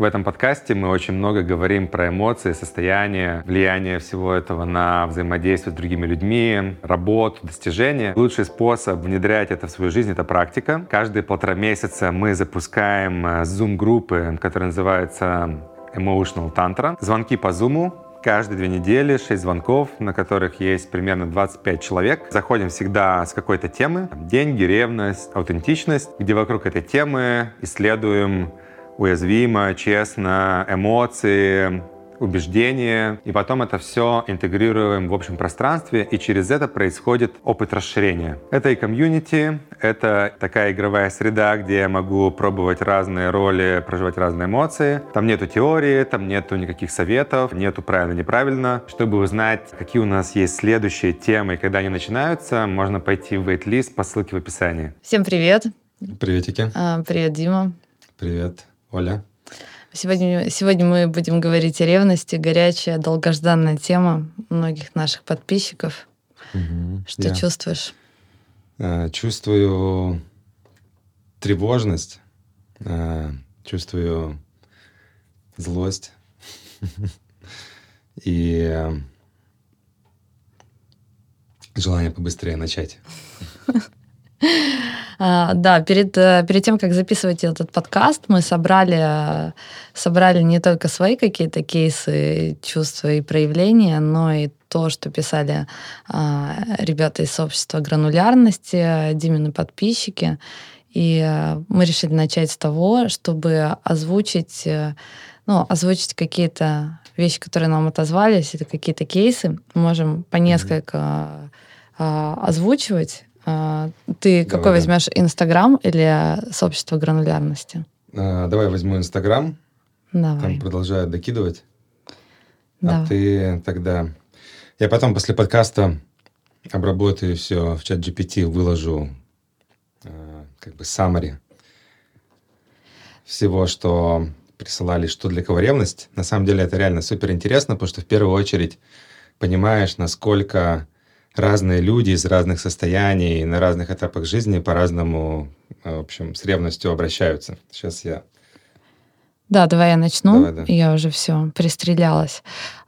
В этом подкасте мы очень много говорим про эмоции, состояние, влияние всего этого на взаимодействие с другими людьми, работу, достижения. Лучший способ внедрять это в свою жизнь — это практика. Каждые полтора месяца мы запускаем э, Zoom-группы, которые называются Emotional Tantra. Звонки по Zoom, Каждые две недели 6 звонков, на которых есть примерно 25 человек. Заходим всегда с какой-то темы. Деньги, ревность, аутентичность, где вокруг этой темы исследуем уязвимо, честно, эмоции, убеждения, и потом это все интегрируем в общем пространстве, и через это происходит опыт расширения. Это и комьюнити, это такая игровая среда, где я могу пробовать разные роли, проживать разные эмоции. Там нету теории, там нету никаких советов, нету правильно-неправильно. Чтобы узнать, какие у нас есть следующие темы и когда они начинаются, можно пойти в wait-лист по ссылке в описании. Всем привет. Приветики. А, привет, Дима. Привет, Оля. Сегодня, сегодня мы будем говорить о ревности. Горячая, долгожданная тема многих наших подписчиков. Угу, Что я чувствуешь? Э, чувствую тревожность, э, чувствую злость и желание побыстрее начать. А, да, перед, э, перед тем, как записывать этот подкаст, мы собрали, собрали не только свои какие-то кейсы, чувства и проявления, но и то, что писали а, ребята из сообщества гранулярности, Димины подписчики. И э, мы решили начать с того, чтобы озвучить, э, ну, озвучить какие-то вещи, которые нам отозвались, это какие-то кейсы. Мы можем по несколько mm-hmm. озвучивать ты давай, какой возьмешь, Инстаграм или сообщество гранулярности? А, давай возьму Инстаграм. Давай. Там продолжают докидывать. Давай. А ты тогда... Я потом после подкаста обработаю все в чат GPT, выложу э, как бы summary всего, что присылали, что для кого ревность. На самом деле это реально супер интересно, потому что в первую очередь понимаешь, насколько разные люди из разных состояний, на разных этапах жизни по-разному, э, в общем, с ревностью обращаются. Сейчас я... Да, давай я начну. Давай, да. Я уже все пристрелялась.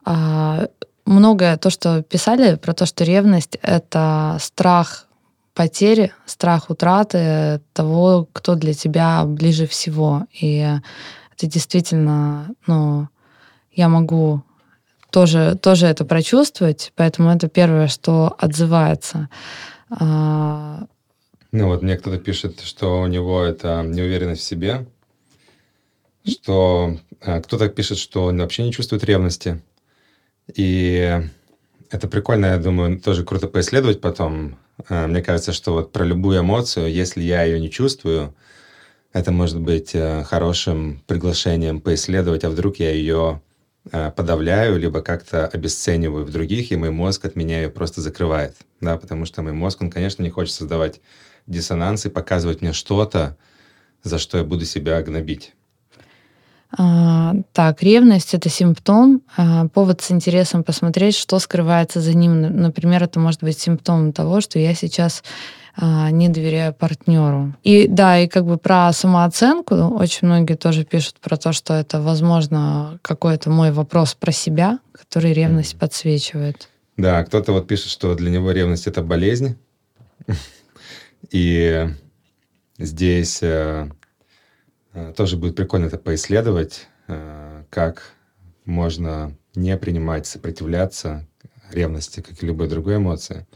А, многое то, что писали про то, что ревность — это страх потери, страх утраты того, кто для тебя ближе всего. И это действительно, ну, я могу тоже, тоже это прочувствовать, поэтому это первое, что отзывается. А, ну вот мне кто-то пишет, что у него это неуверенность в себе, что а, кто-то пишет, что он вообще не чувствует ревности. И это прикольно, я думаю, тоже круто поисследовать потом. А, мне кажется, что вот про любую эмоцию, если я ее не чувствую, это может быть э, хорошим приглашением поисследовать, а вдруг я ее подавляю, либо как-то обесцениваю в других, и мой мозг от меня ее просто закрывает, да, потому что мой мозг, он, конечно, не хочет создавать диссонанс и показывать мне что-то, за что я буду себя гнобить. А, так, ревность это симптом, а, повод с интересом посмотреть, что скрывается за ним. Например, это может быть симптомом того, что я сейчас не доверяю партнеру. И да, и как бы про самооценку очень многие тоже пишут про то, что это, возможно, какой-то мой вопрос про себя, который ревность подсвечивает. Да, кто-то вот пишет, что для него ревность это болезнь. И здесь э, э, тоже будет прикольно это поисследовать, э, как можно не принимать, сопротивляться ревности, как и любой другой эмоции.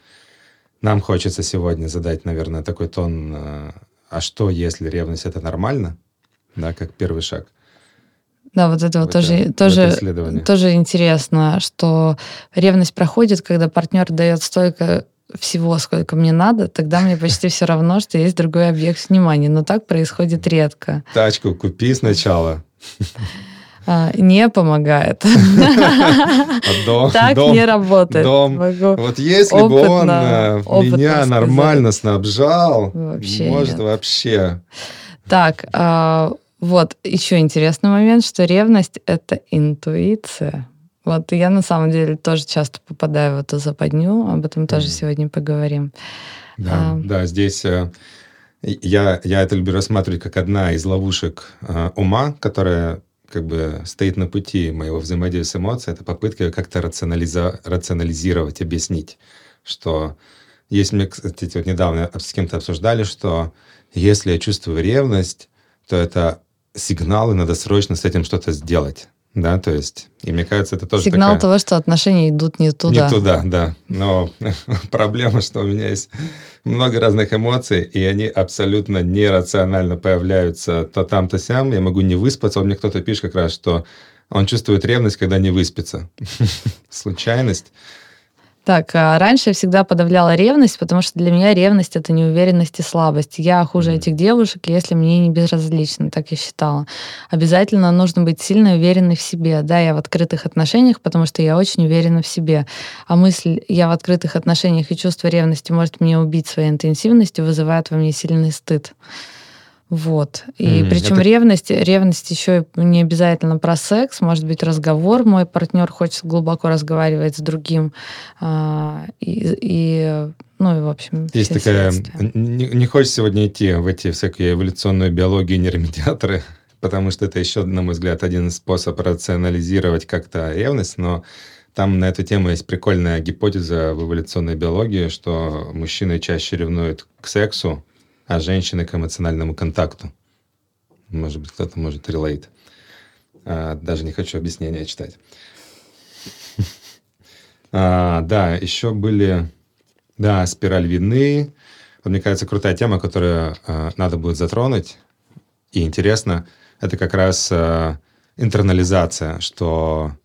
Нам хочется сегодня задать, наверное, такой тон, э, а что, если ревность это нормально, да, как первый шаг. Да, вот это вот тоже, тоже, тоже интересно, что ревность проходит, когда партнер дает столько всего, сколько мне надо, тогда мне почти все равно, что есть другой объект внимания. Но так происходит редко. Тачку купи сначала. А, не помогает. Так не работает. Вот если бы он э, меня нормально снабжал, может вообще. Так, а, вот еще интересный момент, что ревность — это интуиция. Вот я на самом деле тоже часто попадаю в эту западню, об этом тоже сегодня поговорим. Да, а, да, здесь э, я, я это люблю рассматривать как одна из ловушек э, ума, которая как бы стоит на пути моего взаимодействия с эмоцией, это попытка как-то рационализа- рационализировать, объяснить, что есть мне, кстати, вот недавно с кем-то обсуждали, что если я чувствую ревность, то это сигналы, надо срочно с этим что-то сделать. Да, то есть, и мне кажется, это тоже Сигнал такая... того, что отношения идут не туда. Не туда, да. Но проблема, что у меня есть много разных эмоций, и они абсолютно нерационально появляются то там, то сям. Я могу не выспаться. Вот мне кто-то пишет как раз, что он чувствует ревность, когда не выспится. Случайность. Так, а раньше я всегда подавляла ревность, потому что для меня ревность это неуверенность и слабость. Я хуже mm. этих девушек, если мне не безразлично, так я считала. Обязательно нужно быть сильно уверенной в себе. Да, я в открытых отношениях, потому что я очень уверена в себе. А мысль «я в открытых отношениях» и чувство ревности может меня убить своей интенсивностью вызывает во мне сильный стыд. Вот. И mm, причем это... ревность, ревность еще не обязательно про секс, может быть разговор. Мой партнер хочет глубоко разговаривать с другим. А, и, и ну и в общем. Есть такая. Не, не хочешь сегодня идти в эти всякие эволюционную биологию нейромедиаторы, потому что это еще, на мой взгляд, один способ рационализировать как-то ревность, но там на эту тему есть прикольная гипотеза в эволюционной биологии, что мужчины чаще ревнуют к сексу, а женщины к эмоциональному контакту. Может быть, кто-то может релейт. А, даже не хочу объяснения читать. А, да, еще были, да, спираль вины. Вот, мне кажется, крутая тема, которую а, надо будет затронуть. И интересно, это как раз а, интернализация, что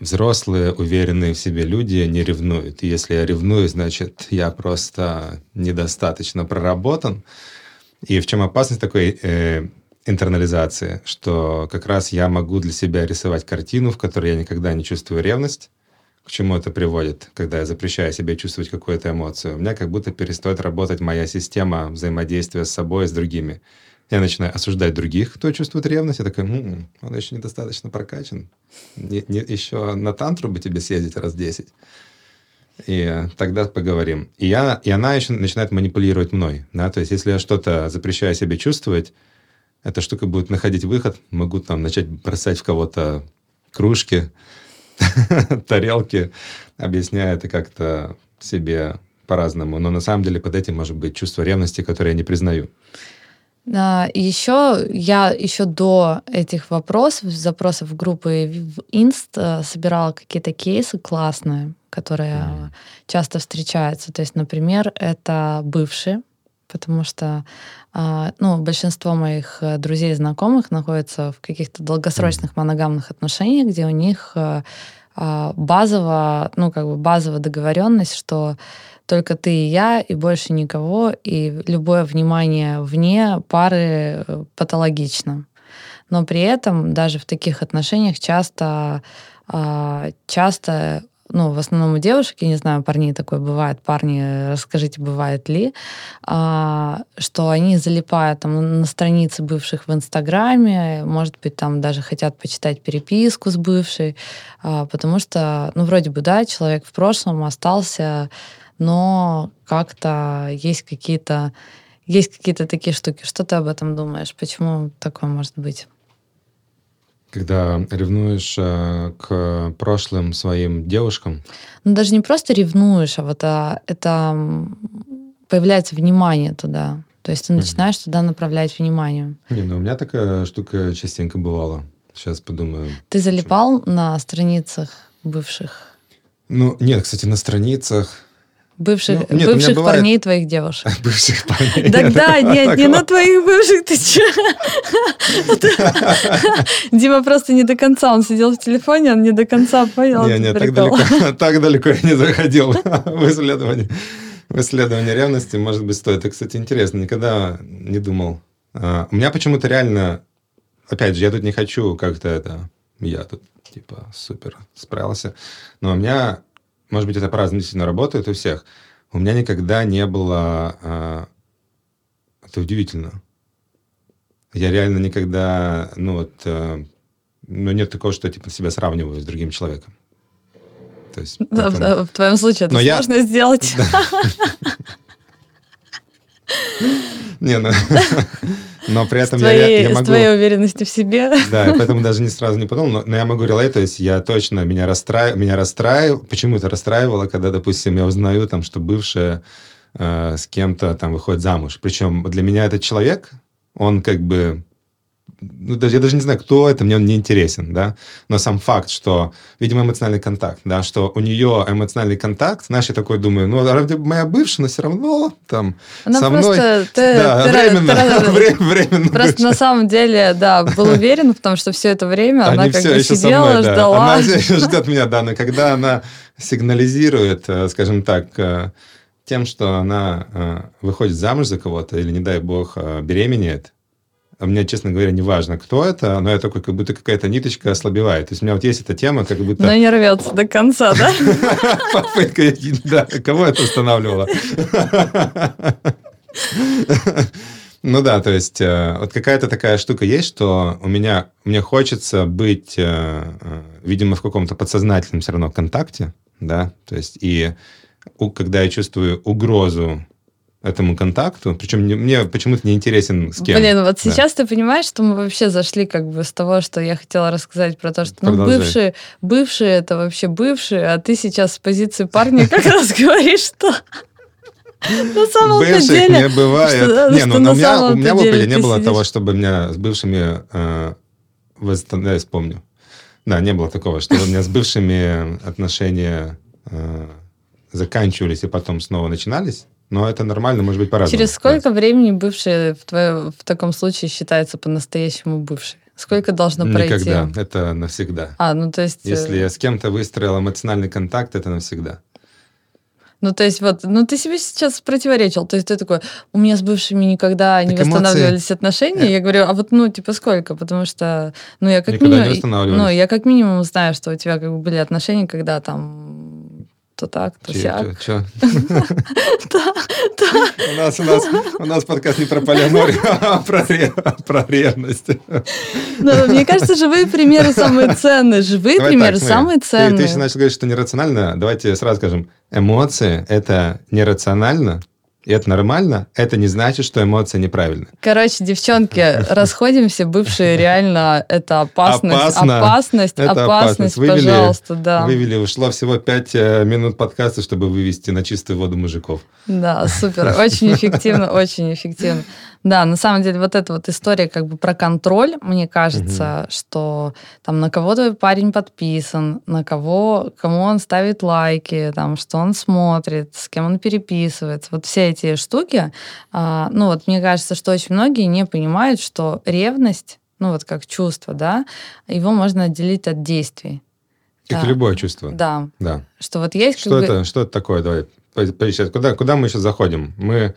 взрослые, уверенные в себе люди не ревнуют. И если я ревную, значит, я просто недостаточно проработан. И в чем опасность такой э, интернализации, что как раз я могу для себя рисовать картину, в которой я никогда не чувствую ревность. К чему это приводит, когда я запрещаю себе чувствовать какую-то эмоцию? У меня как будто перестает работать моя система взаимодействия с собой и с другими. Я начинаю осуждать других, кто чувствует ревность. Я такой, м-м, он еще недостаточно прокачан. Не, не, еще на тантру бы тебе съездить раз 10. И тогда поговорим. И, я, и она еще начинает манипулировать мной. Да? То есть, если я что-то запрещаю себе чувствовать, эта штука будет находить выход. Могу там начать бросать в кого-то кружки, тарелки, объясняя это как-то себе по-разному. Но на самом деле под этим может быть чувство ревности, которое я не признаю. А, еще я еще до этих вопросов, запросов в группы в Инст э, собирала какие-то кейсы классные, которые mm. часто встречаются. То есть, например, это бывшие, потому что а, ну, большинство моих э, друзей и знакомых находятся в каких-то долгосрочных моногамных отношениях, где у них э, а, базово, ну, как бы базовая договоренность, что только ты и я, и больше никого, и любое внимание вне пары э, патологично. Но при этом даже в таких отношениях часто, а, часто ну, в основном у девушек, я не знаю, парней такое бывает, парни, расскажите, бывает ли, а, что они залипают там на страницы бывших в Инстаграме, может быть, там даже хотят почитать переписку с бывшей, а, потому что, ну, вроде бы, да, человек в прошлом остался но как-то есть какие-то есть какие-то такие штуки. Что ты об этом думаешь? Почему такое может быть? Когда ревнуешь э, к прошлым своим девушкам? Ну, даже не просто ревнуешь, а вот а, это появляется внимание туда. То есть ты начинаешь mm-hmm. туда направлять внимание. Не, ну у меня такая штука частенько бывала. Сейчас подумаю. Ты залипал почему? на страницах бывших? Ну, нет, кстати, на страницах Бывших, ну, нет, бывших бывает... парней твоих девушек. Бывших парней. Да, да, нет, не на твоих бывших, ты че? Дима просто не до конца, он сидел в телефоне, он не до конца понял. Не, не, так далеко, так далеко я не заходил в исследование. В исследование ревности, может быть, стоит. Это, кстати, интересно, никогда не думал. А, у меня почему-то реально, опять же, я тут не хочу как-то это, я тут типа супер справился, но у меня может быть, это по-разному действительно работает у всех. У меня никогда не было... Э, это удивительно. Я реально никогда... Ну, вот... Э, ну, нет такого, что я типа, себя сравниваю с другим человеком. То есть, да, потом... в, в твоем случае это Но сложно я... сделать. Не, ну... Но при этом с твоей, я, я могу... С твоей уверенности в себе. Да, поэтому даже не сразу не подумал, но, но я могу релей, то есть я точно, меня, расстраив... меня расстраивало, почему это расстраивало, когда, допустим, я узнаю, там, что бывшая э, с кем-то там выходит замуж. Причем для меня этот человек, он как бы ну, даже, я даже не знаю, кто это, мне он не интересен, да, но сам факт, что, видимо, эмоциональный контакт, да, что у нее эмоциональный контакт, знаешь, я такой думаю, ну, ради моя бывшая, но все равно там Она со мной... Ты, да, ты, временно, ты, время, временно. Просто бывшая. на самом деле, да, был уверен, потому что все это время она Они как все бы сидела, мной, да. ждала. Она еще ждет меня, да, но когда она сигнализирует, э, скажем так, э, тем, что она э, выходит замуж за кого-то или, не дай бог, беременеет, а мне, честно говоря, не важно, кто это, но я такой, как будто какая-то ниточка ослабевает. То есть у меня вот есть эта тема, как будто... Но не рвется до конца, да? Попытка, да, кого это устанавливало? Ну да, то есть э, вот какая-то такая штука есть, что у меня, мне хочется быть, э, э, видимо, в каком-то подсознательном все равно контакте, да, то есть и когда я чувствую угрозу этому контакту, причем мне, мне почему-то не интересен с кем. Блин, вот Да. сейчас ты понимаешь, что мы вообще зашли как бы с того, что я хотела рассказать про то, что ну, бывшие, бывшие это вообще бывшие, а ты сейчас с позиции парня как раз говоришь, что на самом-то Бывших деле... не бывает. что- не, что ну, на у меня, у меня в опыте не было сидишь- того, чтобы меня с бывшими... Э, восстан- да, я вспомню. Да, не было такого, что у меня с бывшими отношения э, заканчивались и потом снова начинались. Но это нормально, может быть, по-разному. Через сколько времени бывшие в, твоё- в таком случае считается по-настоящему бывшей? Сколько должно пройти? Никогда. Это навсегда. А, ну то есть... э, Если я с кем-то выстроил эмоциональный контакт, это навсегда. Ну, то есть, вот, ну, ты себе сейчас противоречил. То есть, ты такой, у меня с бывшими никогда не Так эмоции- восстанавливались отношения. Я говорю, а вот, ну, типа, сколько? Потому что, ну, я как Никогда минимум... Ну, я как минимум знаю, что у тебя как бы были отношения, когда там то так, то сяк. У нас, у нас, у нас подкаст не про полиаморию, а про, ре- про ревность. Ну, мне кажется, живые примеры самые ценные. Живые примеры самые ценные. ты еще начал говорить, что нерационально. Давайте сразу скажем. Эмоции – это нерационально, и это нормально. Это не значит, что эмоции неправильны. Короче, девчонки, расходимся, бывшие реально это опасность, Опасно. опасность, Это опасность, опасность. Вывели- пожалуйста, да. Вывели, ушло всего 5 минут подкаста, чтобы вывести на чистую воду мужиков. Да, супер, очень эффективно, очень эффективно. Да, на самом деле вот эта вот история как бы про контроль, мне кажется, что там на кого твой парень подписан, на кого, кому он ставит лайки, там, что он смотрит, с кем он переписывается, вот все эти штуки, а, ну вот мне кажется, что очень многие не понимают, что ревность, ну вот как чувство, да, его можно отделить от действий. Как Да. любое чувство. Да, Да. что вот есть Что как это, что это такое? Давай, поищем. Куда, куда мы сейчас заходим? Мы...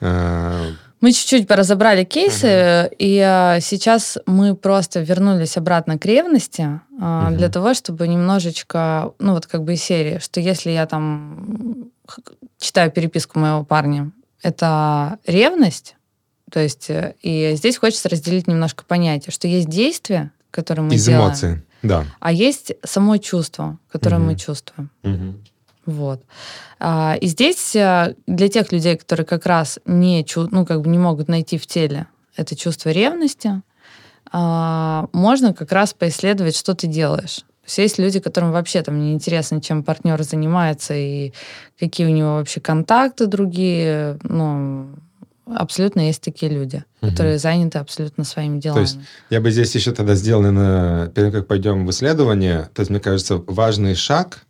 э, Мы чуть-чуть поразобрали кейсы, и а, сейчас мы просто вернулись обратно к ревности Мгм. для того, чтобы немножечко, ну вот как бы из серии, что если я там читаю переписку моего парня, это ревность, то есть э, и здесь хочется разделить немножко понятие, что есть действия, которые мы из делаем, эмоций. Да. а есть само чувство, которое мы Мгм. чувствуем. Вот. А, и здесь а, для тех людей, которые как раз не, ну, как бы не могут найти в теле это чувство ревности, а, можно как раз поисследовать, что ты делаешь. То есть есть люди, которым вообще там не интересно, чем партнер занимается и какие у него вообще контакты другие. Ну, абсолютно есть такие люди, Мгм. которые заняты абсолютно своими делами. есть Я бы здесь еще тогда сделал, наверное, перед как пойдем в исследование, то есть, мне кажется, важный шаг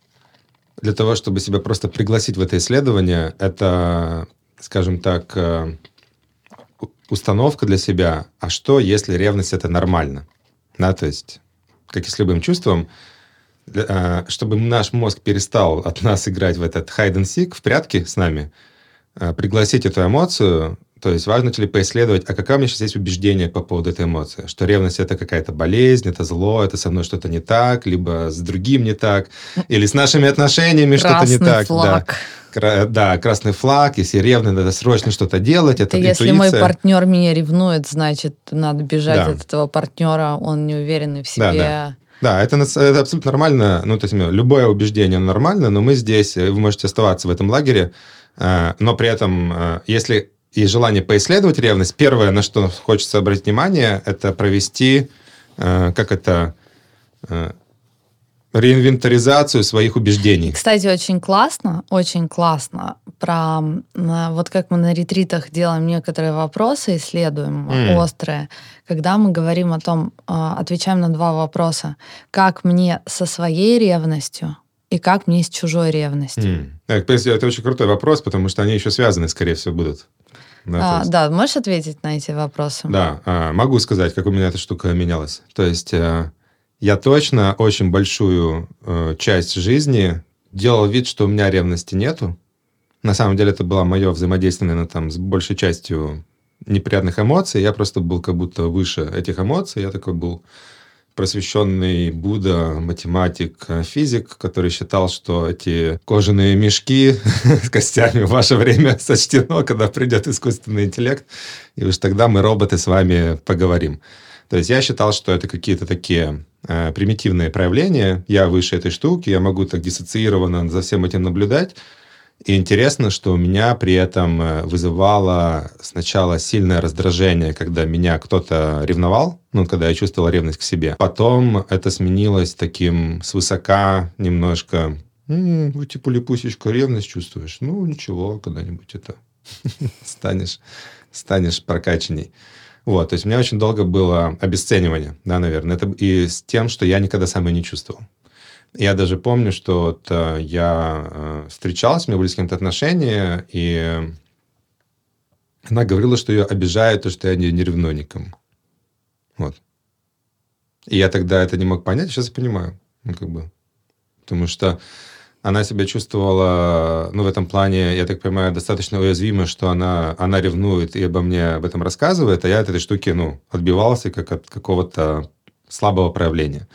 для того, чтобы себя просто пригласить в это исследование, это, скажем так, э, установка для себя, а что, если ревность это нормально? Да, то есть, как и с любым чувством, чтобы наш мозг перестал от нас играть в этот hide and seek, в прятки с нами, э, пригласить эту эмоцию, то есть важно ли поисследовать, а какое у меня сейчас есть убеждение по поводу этой эмоции, что ревность это какая-то болезнь, это зло, это со мной что-то не так, либо с другим не так, или с нашими отношениями что-то не так. флаг. Да. Кра- да, красный флаг, если ревный, надо срочно что-то делать, это, Это если мой интуиция. партнер меня ревнует, значит, надо бежать Да. от этого партнера, он неуверенный в себе. Да, Да, это, нас- это абсолютно нормально. Ну, то есть, любое убеждение нормально, но мы здесь, э, вы можете оставаться в этом лагере, э, но при этом, э, если и желание поисследовать ревность, первое, на что хочется обратить внимание, это провести, как это, реинвентаризацию своих убеждений. Кстати, очень классно, очень классно про вот как мы на ретритах делаем некоторые вопросы, исследуем mm. острые, когда мы говорим о том, а, отвечаем на два вопроса, как мне со своей ревностью и как мне с чужой ревностью. Mm. Это очень крутой вопрос, потому что они еще связаны, скорее всего, будут. Да, а, есть... да, можешь ответить на эти вопросы? Да, а, могу сказать, как у меня эта штука менялась. То есть э, я точно очень большую э, часть жизни делал вид, что у меня ревности нету. На самом деле это было мое взаимодействие, наверное, там, с большей частью неприятных эмоций. Я просто был как будто выше этих эмоций. Я такой был просвещенный Будда, математик, физик, который считал, что эти кожаные мешки с костями в ваше время сочтено, когда придет искусственный интеллект, и уж тогда мы, роботы, с вами поговорим. То есть я считал, что это какие-то такие э, примитивные проявления. Я выше этой штуки, я могу так диссоциированно за всем этим наблюдать. И интересно, что у меня при этом э, вызывало сначала сильное раздражение, когда меня кто-то ревновал, ну, когда я чувствовал ревность к себе. Потом это сменилось таким свысока немножко, м-м, типа липусечка ревность чувствуешь. Ну, ничего, когда-нибудь это станешь, станешь прокачанней. Вот, то есть у меня очень долго было обесценивание, да, наверное. Это и с тем, что я никогда сам и не чувствовал. Я даже помню, что вот, э, я э, встречался, у меня были с кем-то отношения, и она говорила, что ее обижает то, что я не, не ревную никому. Вот. И я тогда это не мог понять, сейчас я понимаю. Ну, как бы. Потому что она себя чувствовала, ну, в этом плане, я так понимаю, достаточно уязвимо, что она, она ревнует и обо мне об этом рассказывает, а я от этой штуки, ну, отбивался как от какого-то слабого проявления.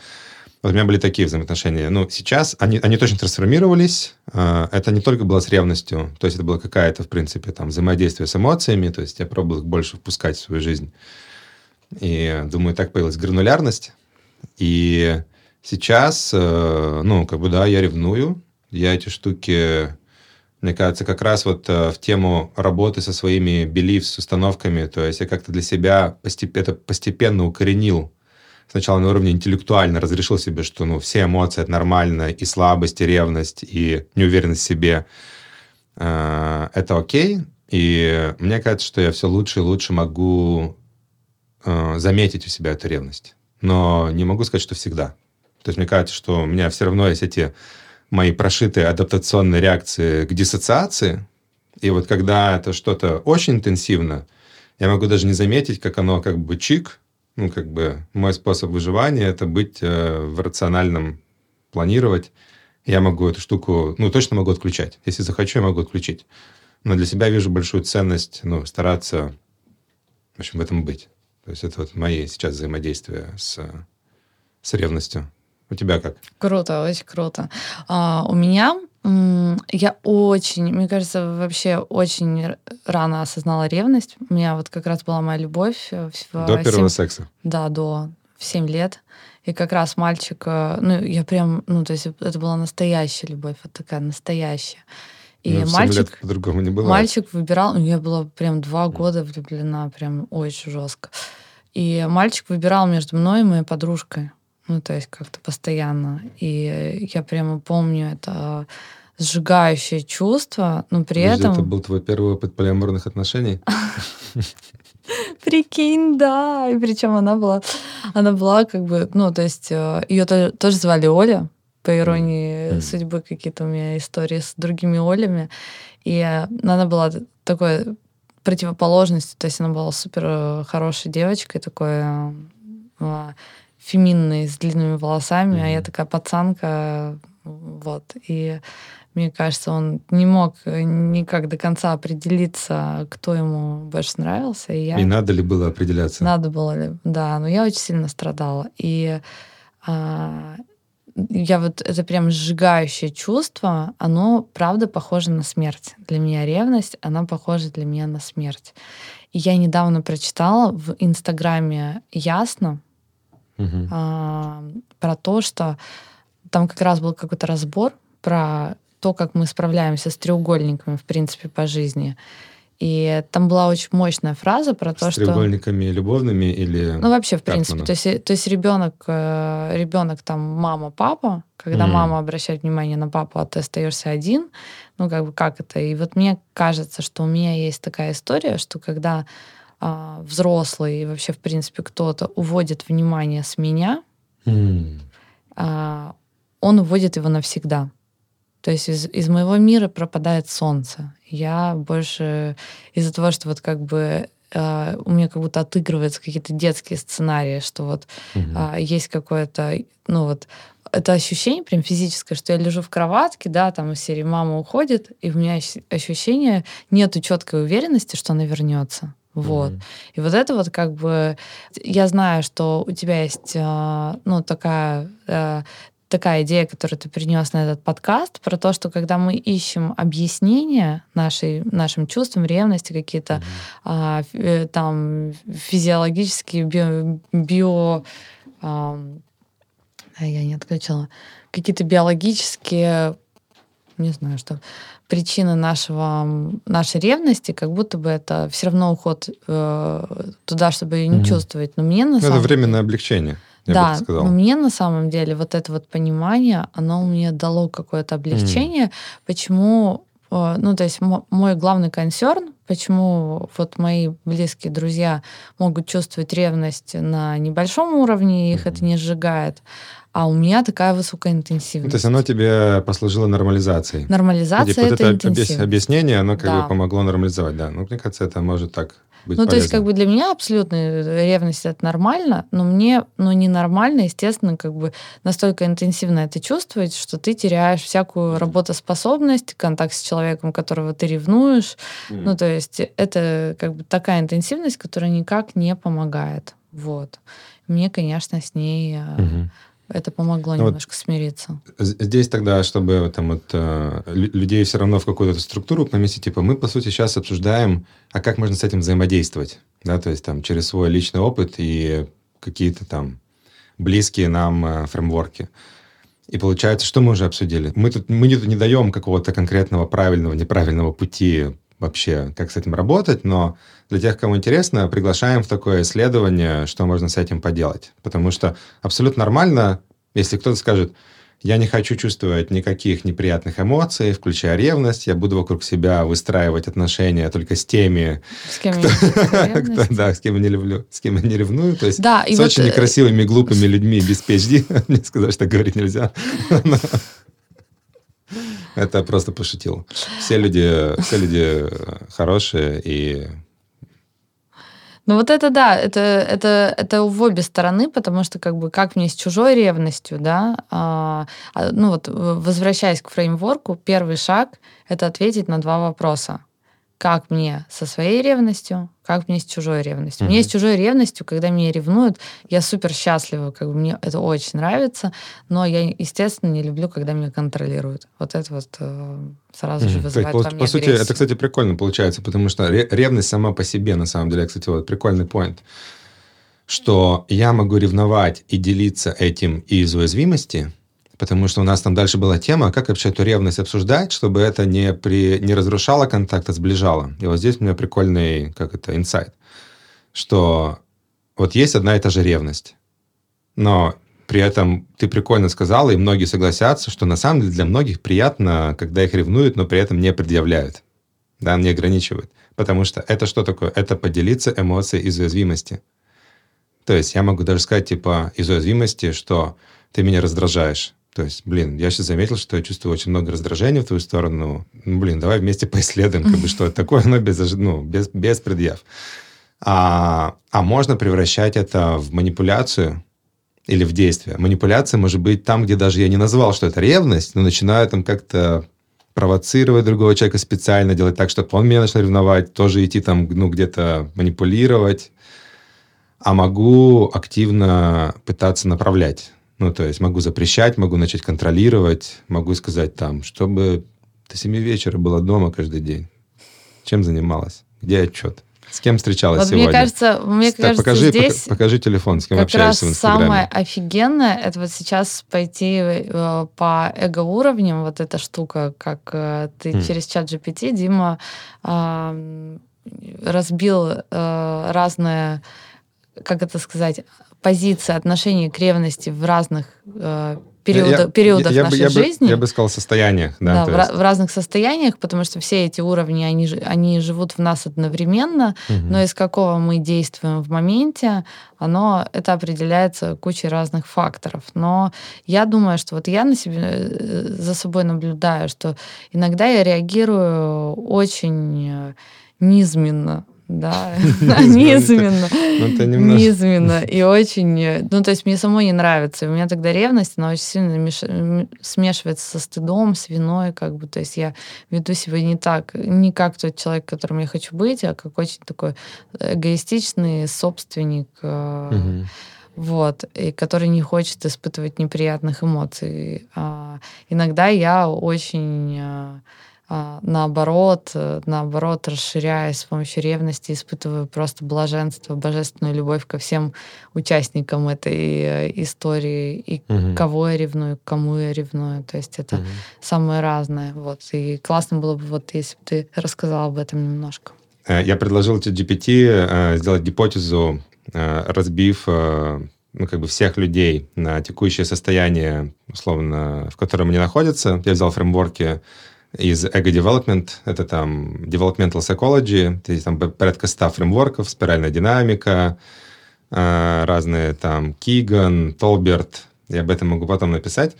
Вот у меня были такие взаимоотношения. Ну, сейчас они, они точно трансформировались. А, это не только было с ревностью, то есть это было какая-то, в принципе, там, взаимодействие с эмоциями, то есть я пробовал их больше впускать в свою жизнь. И, думаю, так появилась гранулярность. И сейчас, э, ну, как бы, да, я ревную, я эти штуки, мне кажется, как раз вот э, в тему работы со своими beliefs, установками, то есть я как-то для себя постепенно, это постепенно укоренил сначала на уровне интеллектуально разрешил себе, что ну, все эмоции это нормально, и слабость, и ревность, и неуверенность в себе э, это окей. И мне кажется, что я все лучше и лучше могу э, заметить у себя эту ревность. Но не могу сказать, что всегда. То есть мне кажется, что у меня все равно есть эти мои прошитые адаптационные реакции к диссоциации. И вот когда это что-то очень интенсивно, я могу даже не заметить, как оно как бы чик, ну, как бы мой способ выживания – это быть э, в рациональном планировать. Я могу эту штуку, ну, точно могу отключать. Если захочу, я могу отключить. Но для себя вижу большую ценность, ну, стараться, в общем, в этом быть. То есть это вот мои сейчас взаимодействия с, с ревностью. У тебя как? Круто, очень круто. А, у меня я очень, мне кажется, вообще очень рано осознала ревность. У меня вот как раз была моя любовь. Э, в до 7... первого секса? Да, до. В 7 лет. И как раз мальчик, э, ну, я прям, ну, то есть это была настоящая любовь, вот такая настоящая. И ну, мальчик, по-другому не было. Мальчик выбирал, ну, я была прям два года влюблена, прям очень жестко. И мальчик выбирал между мной и моей подружкой. Ну, то есть как-то постоянно. И я прямо помню это сжигающее чувство, но при Подожди, этом... Это был твой первый опыт полиаморных отношений? Прикинь, да. И причем она была, она была как бы, ну, то есть э, ее тоже звали Оля, по иронии mm. судьбы какие-то у меня истории с другими Олями. И она была такой противоположностью, то есть она была супер э, хорошей девочкой, такой э, феминной, с длинными волосами, mm-hmm. а я такая пацанка, вот. И мне кажется, он не мог никак до конца определиться, кто ему больше нравился. И, я... и надо ли было определяться? Надо было ли, да. Но я очень сильно страдала. И а, я вот это прям сжигающее чувство, оно правда похоже на смерть. Для меня ревность, она похожа для меня на смерть. И я недавно прочитала в Инстаграме Ясно, угу. а, про то, что там как раз был какой-то разбор про то, как мы справляемся с треугольниками, в принципе, по жизни. И там была очень мощная фраза про то, С что... треугольниками любовными или... Ну, вообще, в как принципе. То есть, то есть ребенок, э, ребенок там мама, папа, когда Мгм. мама обращает внимание на папу, а ты остаешься один, ну, как бы как это? И вот мне кажется, что у меня есть такая история, что когда а, взрослый и вообще, в принципе, кто-то уводит внимание с меня, М. а, он уводит его навсегда. То есть из, из моего мира пропадает солнце. Я больше из-за того, что вот как бы а, у меня как будто отыгрываются какие-то детские сценарии, что вот Мгм. а, есть какое-то, ну вот, это ощущение прям физическое, что я лежу в кроватке, да, там из серии мама уходит, и у меня ощ- ощущение, нету четкой уверенности, что она вернется. Вот. Мгм. И вот это вот как бы... Я знаю, что у тебя есть, а, ну, такая, э, такая идея, которую ты принес на этот подкаст, про то, что когда мы ищем объяснения нашей, нашим чувствам, ревности, какие-то а, ф- э, там физиологические, био... био а, я не отключила. Какие-то биологические, не знаю, что причины нашего, нашей ревности, как будто бы это все равно уход э, туда, чтобы ее не Мгм. чувствовать. Но мне на Ну, самом это временное облегчение, я бы да, сказал. но мне на самом деле вот это вот понимание, оно мне дало какое-то облегчение, почему, э, ну, то есть мо- мой главный консерн, почему вот мои близкие друзья могут чувствовать ревность на небольшом уровне, их это не сжигает, а у меня такая высокая интенсивность. То есть оно тебе послужило нормализацией. Нормализация Типа это это интенсивность. объяснение, оно как Да. бы помогло нормализовать, да. Ну, мне кажется, это может так быть Ну, то есть, полезно. как бы для меня абсолютно ревность это нормально, но мне, ну, ненормально, естественно, как бы настолько интенсивно это чувствовать, что ты теряешь всякую работоспособность, контакт с человеком, которого ты ревнуешь. Мгм. Ну, то есть, это как бы такая интенсивность, которая никак не помогает. Вот. Мне, конечно, с ней Мгм. Это помогло Ну вот немножко смириться. З- Здесь тогда, чтобы там вот э, лю- людей все равно в какую-то структуру поместить, типа мы, по сути, сейчас обсуждаем, а как можно с этим взаимодействовать, да, то есть там через свой личный опыт и какие-то там близкие нам э, фреймворки. И получается, что мы уже обсудили? Мы тут, мы тут не даем какого-то конкретного правильного, неправильного пути вообще, как с этим работать, но для тех, кому интересно, приглашаем в такое исследование, что можно с этим поделать. Потому что абсолютно нормально, если кто-то скажет, я не хочу чувствовать никаких неприятных эмоций, включая ревность, я буду вокруг себя выстраивать отношения только с теми, С кем кто, ревность. да, с кем я не люблю, с кем я не ревную, то есть Да, с вот, очень э, некрасивыми, глупыми людьми без PhD. Мне сказали, что так говорить нельзя. Это просто пошутил. Все люди, все люди э, хорошие и Ну вот это да, это, это, это в обе стороны, потому что как бы как мне с чужой ревностью, да, а, а, ну вот возвращаясь к фреймворку, первый шаг — это ответить на два вопроса. Как мне со своей ревностью, как мне с чужой ревностью. Мне Мгм. с чужой ревностью, когда меня ревнуют, я супер счастлива, как бы мне это очень нравится, но я, естественно, не люблю, когда меня контролируют. Вот это вот э, сразу же. То есть, вызывает по, во мне по сути, это, кстати, прикольно получается, потому что ре- ревность сама по себе, на самом деле, кстати, вот прикольный поинт, что я могу ревновать и делиться этим и из уязвимости, потому что у нас там дальше была тема, как вообще эту ревность обсуждать, чтобы это не, при, не разрушало контакт, а сближало. И вот здесь у меня прикольный, как это, инсайт, что вот есть одна и та же ревность, но при этом ты прикольно сказала, и многие согласятся, что на самом деле для многих приятно, когда их ревнуют, но при этом не предъявляют, да, не ограничивают. Потому что это что такое? Это поделиться эмоцией из уязвимости. То есть я могу даже сказать, типа, из уязвимости, что ты меня раздражаешь. То есть, блин, я сейчас заметил, что я чувствую очень много раздражения в твою сторону. Ну, блин, давай вместе поисследуем, как бы, что это такое, но без, ну, без, без предъяв. А, а можно превращать это в манипуляцию или в действие. Манипуляция может быть там, где даже я не назвал, что это ревность, но начинаю там как-то провоцировать другого человека специально, делать так, чтобы он меня начал ревновать, тоже идти там, ну, где-то манипулировать. А могу активно пытаться направлять. Ну, то есть могу запрещать, могу начать контролировать, могу сказать там, чтобы до 7 вечера была дома каждый день. Чем занималась? Где отчет? С кем встречалась вот сегодня? Мне кажется, мне так, кажется покажи, здесь пока, покажи телефон, с кем как общаешься раз в Инстаграме. самое офигенное, это вот сейчас пойти э, по эго-уровням, вот эта штука, как э, ты Хм. через чат GPT, Дима, э, разбил э, разные, как это сказать, позиции отношения к ревности в разных э, периодах, Я- периодах я, бы- нашей я бы- жизни. я бы сказал, состояниях. Да, Да, в, есть. в разных состояниях, потому что все эти уровни, они, они живут в нас одновременно, Мгм. но из какого мы действуем в моменте, оно, это определяется кучей разных факторов. Но я думаю, что вот я на себе, э, за собой наблюдаю, что иногда я реагирую очень э, низменно, да, низменно. Ну, Низменно и очень... э, Ну, то есть мне самой не нравится. И у меня тогда ревность, она очень сильно м, смешивается со стыдом, с виной, как бы. То есть я веду себя не так, не как тот человек, которым я хочу быть, а как очень такой эгоистичный собственник, э, вот, и который не хочет испытывать неприятных эмоций. А, иногда я очень наоборот, э, наоборот, расширяясь с помощью ревности, испытываю просто блаженство, божественную любовь ко всем участникам этой э, истории, и Мгм. кого я ревную, кому я ревную. То есть это Мгм. самое разное. Вот. И классно было бы, вот, если бы ты рассказала об этом немножко. Э, Я предложил GPT э, сделать гипотезу, разбив ну, как бы всех людей на текущее состояние, условно, в котором они находятся. Я взял фреймворки из Ego Development, это там Developmental Psychology, то есть там порядка 100 фреймворков, спиральная динамика, э, разные там Киган, Толберт, я об этом могу потом написать.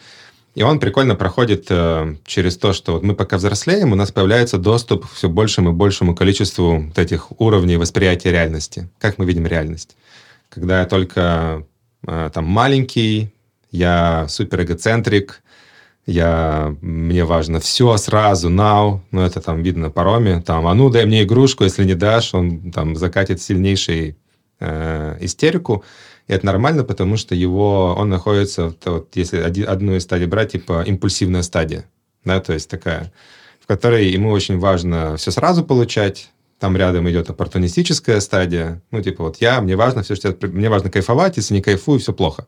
И он прикольно проходит э, через то, что вот мы пока взрослеем, у нас появляется доступ к все большему и большему количеству вот этих уровней восприятия реальности. Как мы видим реальность? Когда я только э, там маленький, я супер эгоцентрик, я, мне важно все сразу, now, ну это там видно на пароме, там, а ну дай мне игрушку, если не дашь, он там закатит сильнейший э, истерику. И это нормально, потому что его, он находится, вот, если оди- одну из стадий брать, типа импульсивная стадия, да, то есть такая, в которой ему очень важно все сразу получать, там рядом идет оппортунистическая стадия, ну, типа вот я, мне важно все, что я- мне важно кайфовать, если не кайфую, все плохо.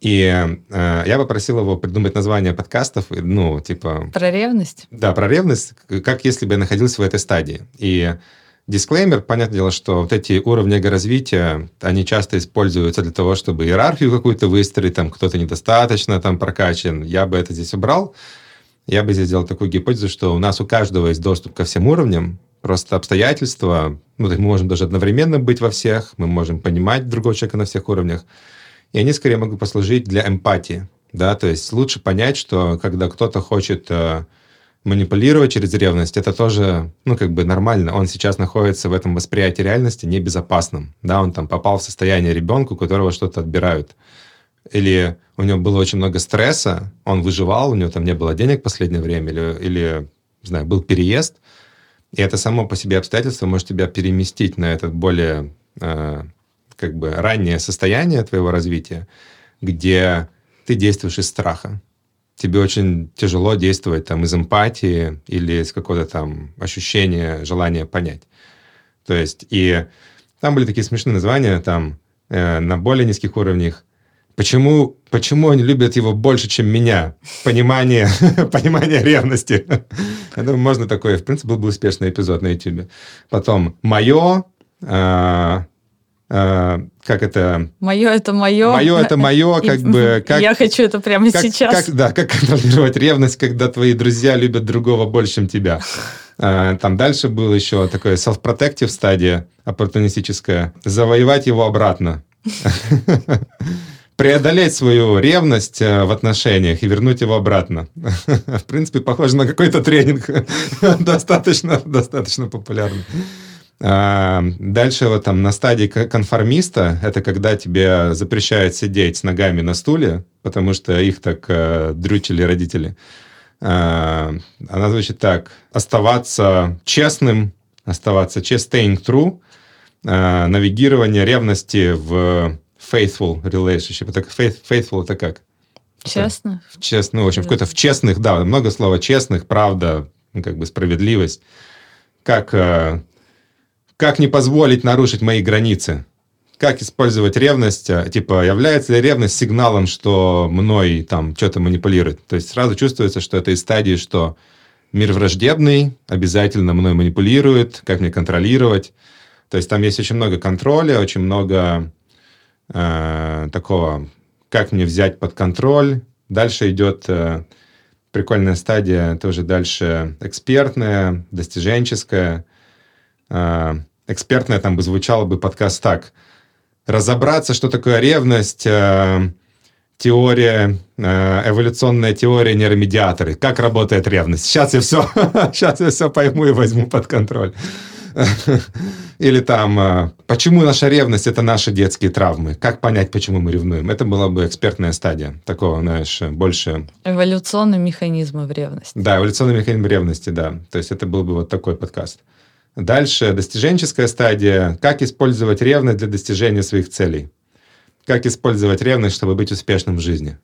И э, я попросил его придумать название подкастов, ну, типа, Про ревность? да, про ревность, как если бы я находился в этой стадии. И дисклеймер, понятное дело, что вот эти уровни развития, они часто используются для того, чтобы иерархию какую-то выстроить, там кто-то недостаточно там прокачан. Я бы это здесь убрал. Я бы здесь сделал такую гипотезу, что у нас у каждого есть доступ ко всем уровням, просто обстоятельства, ну, мы можем даже одновременно быть во всех, мы можем понимать другого человека на всех уровнях, и они скорее могут послужить для эмпатии, да, то есть лучше понять, что когда кто-то хочет э, манипулировать через ревность, это тоже, ну, как бы нормально. Он сейчас находится в этом восприятии реальности небезопасном. Да, он там попал в состояние ребенка, у которого что-то отбирают. Или у него было очень много стресса, он выживал, у него там не было денег в последнее время, или, или не знаю, был переезд. И это само по себе обстоятельство может тебя переместить на этот более э, как бы раннее состояние твоего развития, где ты действуешь из страха тебе очень тяжело действовать там из эмпатии или из какого-то там ощущения, желания понять. То есть, и там были такие смешные названия, там, э, на более низких уровнях. Почему, почему они любят его больше, чем меня? Понимание, понимание ревности. Я думаю, можно такой, в принципе, был бы успешный эпизод на YouTube. Потом, мое, э, как это, Мое это мое. мое это мое, как бы, как, Я хочу это прямо как, сейчас. как- да, как контролировать ревность, когда твои друзья любят другого больше, чем тебя. А, Там дальше был еще такое self-protective стадия, оппортунистическая. Завоевать его обратно. Преодолеть свою ревность э, в отношениях и вернуть его обратно. В принципе, похоже на какой-то тренинг. Достаточно, достаточно популярный. Дальше вот там на стадии конформиста, это когда тебе запрещают сидеть с ногами на стуле, потому что их так э, дрючили родители. А, Она звучит так. Оставаться честным, оставаться чест, staying true, а, навигирование ревности в faithful relationship. Это faith- faithful это как? Честно. В чест, ну, в общем, в какой-то в честных, да, много слова честных, правда, ну, как бы справедливость. Как, э, как не позволить нарушить мои границы? Как использовать ревность? э, Типа, является ли ревность сигналом, что мной там что-то манипулирует? То есть сразу чувствуется, что это из стадии, что мир враждебный, обязательно мной манипулирует, как мне контролировать. То есть там есть очень много контроля, очень много э, такого, как мне взять под контроль. Дальше идет э, прикольная стадия, тоже дальше экспертная, достиженческая. Э, экспертная там бы звучало бы подкаст так. Разобраться, что такое ревность, э, теория, э, эволюционная теория нейромедиаторы. Как работает ревность? Сейчас я все, сейчас я все пойму и возьму под контроль. Или там, почему наша ревность – это наши детские травмы? Как понять, почему мы ревнуем? Это была бы экспертная стадия. Такого, знаешь, больше... Эволюционные механизмы в ревности. Да, эволюционный механизм ревности, да. То есть это был бы вот такой подкаст. Дальше достиженческая стадия. Как использовать ревность для достижения своих целей? Как использовать ревность, чтобы быть успешным в жизни?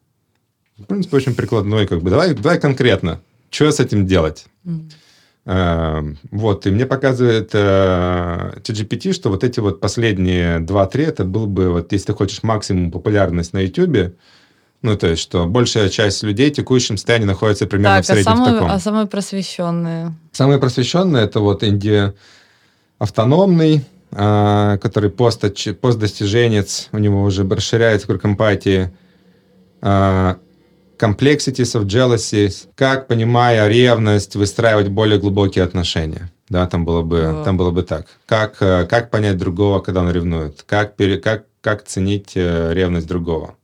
В принципе, очень прикладной. Как бы. давай, давай конкретно. Что с этим делать? Мгм. Э, Вот, и мне показывает э, ChatGPT, что вот эти вот последние 2-3, это был бы, вот если ты хочешь максимум популярность на YouTube, ну, то есть, что большая часть людей в текущем состоянии находится примерно Так, в а среднем в самые, таком. а самые просвещенные? Самый просвещенный это вот Инди автономный, а, который пост, постдостиженец, у него уже расширяется круг эмпатии. А, Complexities of jealousy, как, понимая ревность, выстраивать более глубокие отношения. Да, там было бы, Во. там было бы так. Как, э, как понять другого, когда он ревнует? Как, пере, как, как ценить э, ревность другого?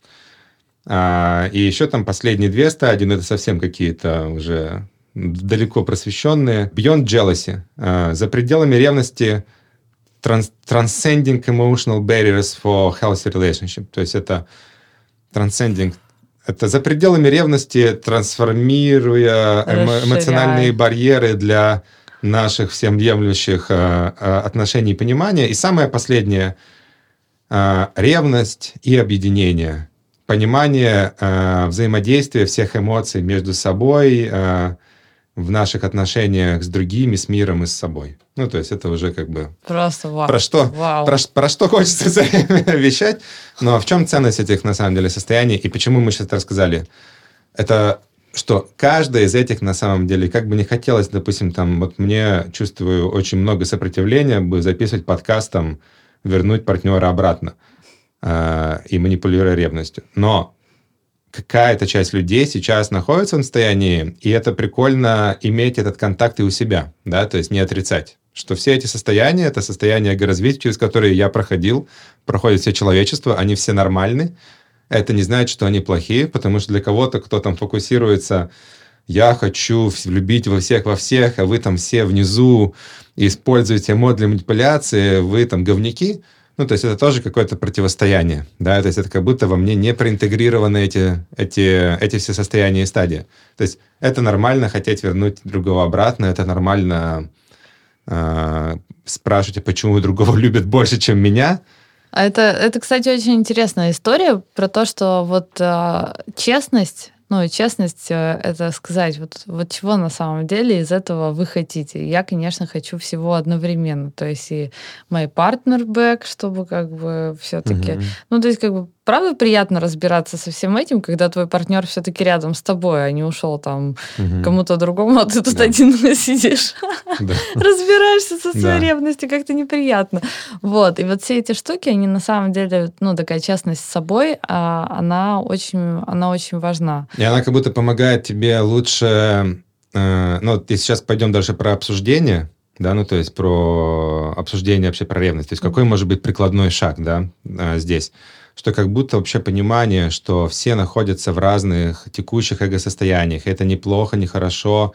А, и еще там последние две стадии, но это совсем какие-то уже далеко просвещенные. Beyond jealousy. А, за пределами ревности trans- transcending emotional barriers for healthy relationship. То есть это transcending это за пределами ревности, трансформируя эмо- эмоциональные барьеры для наших всеобъемлющих э, э, отношений и понимания. И самое последнее э, ревность и объединение. Понимание э, взаимодействия всех эмоций между собой э, в наших отношениях с другими, с миром и с собой. Ну, то есть это уже как бы Просто вау. про что, Вау. про, про что хочется вещать, но в чем ценность этих, на самом деле, состояний, и почему мы сейчас это рассказали? Это что каждое из этих, на самом деле, как бы не хотелось, допустим, там, вот мне, чувствую, очень много сопротивления бы записывать подкаст, там, вернуть партнера обратно э, и манипулируя ревностью. Но какая-то часть людей сейчас находится в состоянии, и это прикольно иметь этот контакт и у себя, да, то есть не отрицать, что все эти состояния, это состояния эго-развития, через которые я проходил, проходит все человечество, они все нормальны, это не значит, что они плохие, потому что для кого-то, кто там фокусируется, я хочу влюбить во всех во всех, а вы там все внизу используете мод для манипуляции, вы там говнюки, ну, то есть это тоже какое-то противостояние, да, то есть это как будто во мне не проинтегрированы эти, эти, эти все состояния и стадии. То есть это нормально хотеть вернуть другого обратно, это нормально э, спрашивать, а почему другого любят больше, чем меня, А это, это, кстати, очень интересная история про то, что вот э, честность, ну и честность э, это сказать, вот, вот чего на самом деле из этого вы хотите. Я, конечно, хочу всего одновременно. То есть и мой партнер бэк, чтобы как бы все-таки... Мгм. Ну, то есть как бы правда приятно разбираться со всем этим, когда твой партнер все-таки рядом с тобой, а не ушел там Мгм. кому-то другому, а ты тут Да. один сидишь Да. разбираешься со своей Да. ревностью, как-то неприятно. Вот, и вот все эти штуки, они на самом деле, ну, такая честность с собой, а, она очень, она очень важна. И она как будто помогает тебе лучше... э, ну, если сейчас пойдем дальше про обсуждение, да, ну, то есть про обсуждение вообще про ревность. То есть какой может быть прикладной шаг, да, э, здесь? Что как будто вообще понимание, что все находятся в разных текущих эго-состояниях. Это неплохо, нехорошо.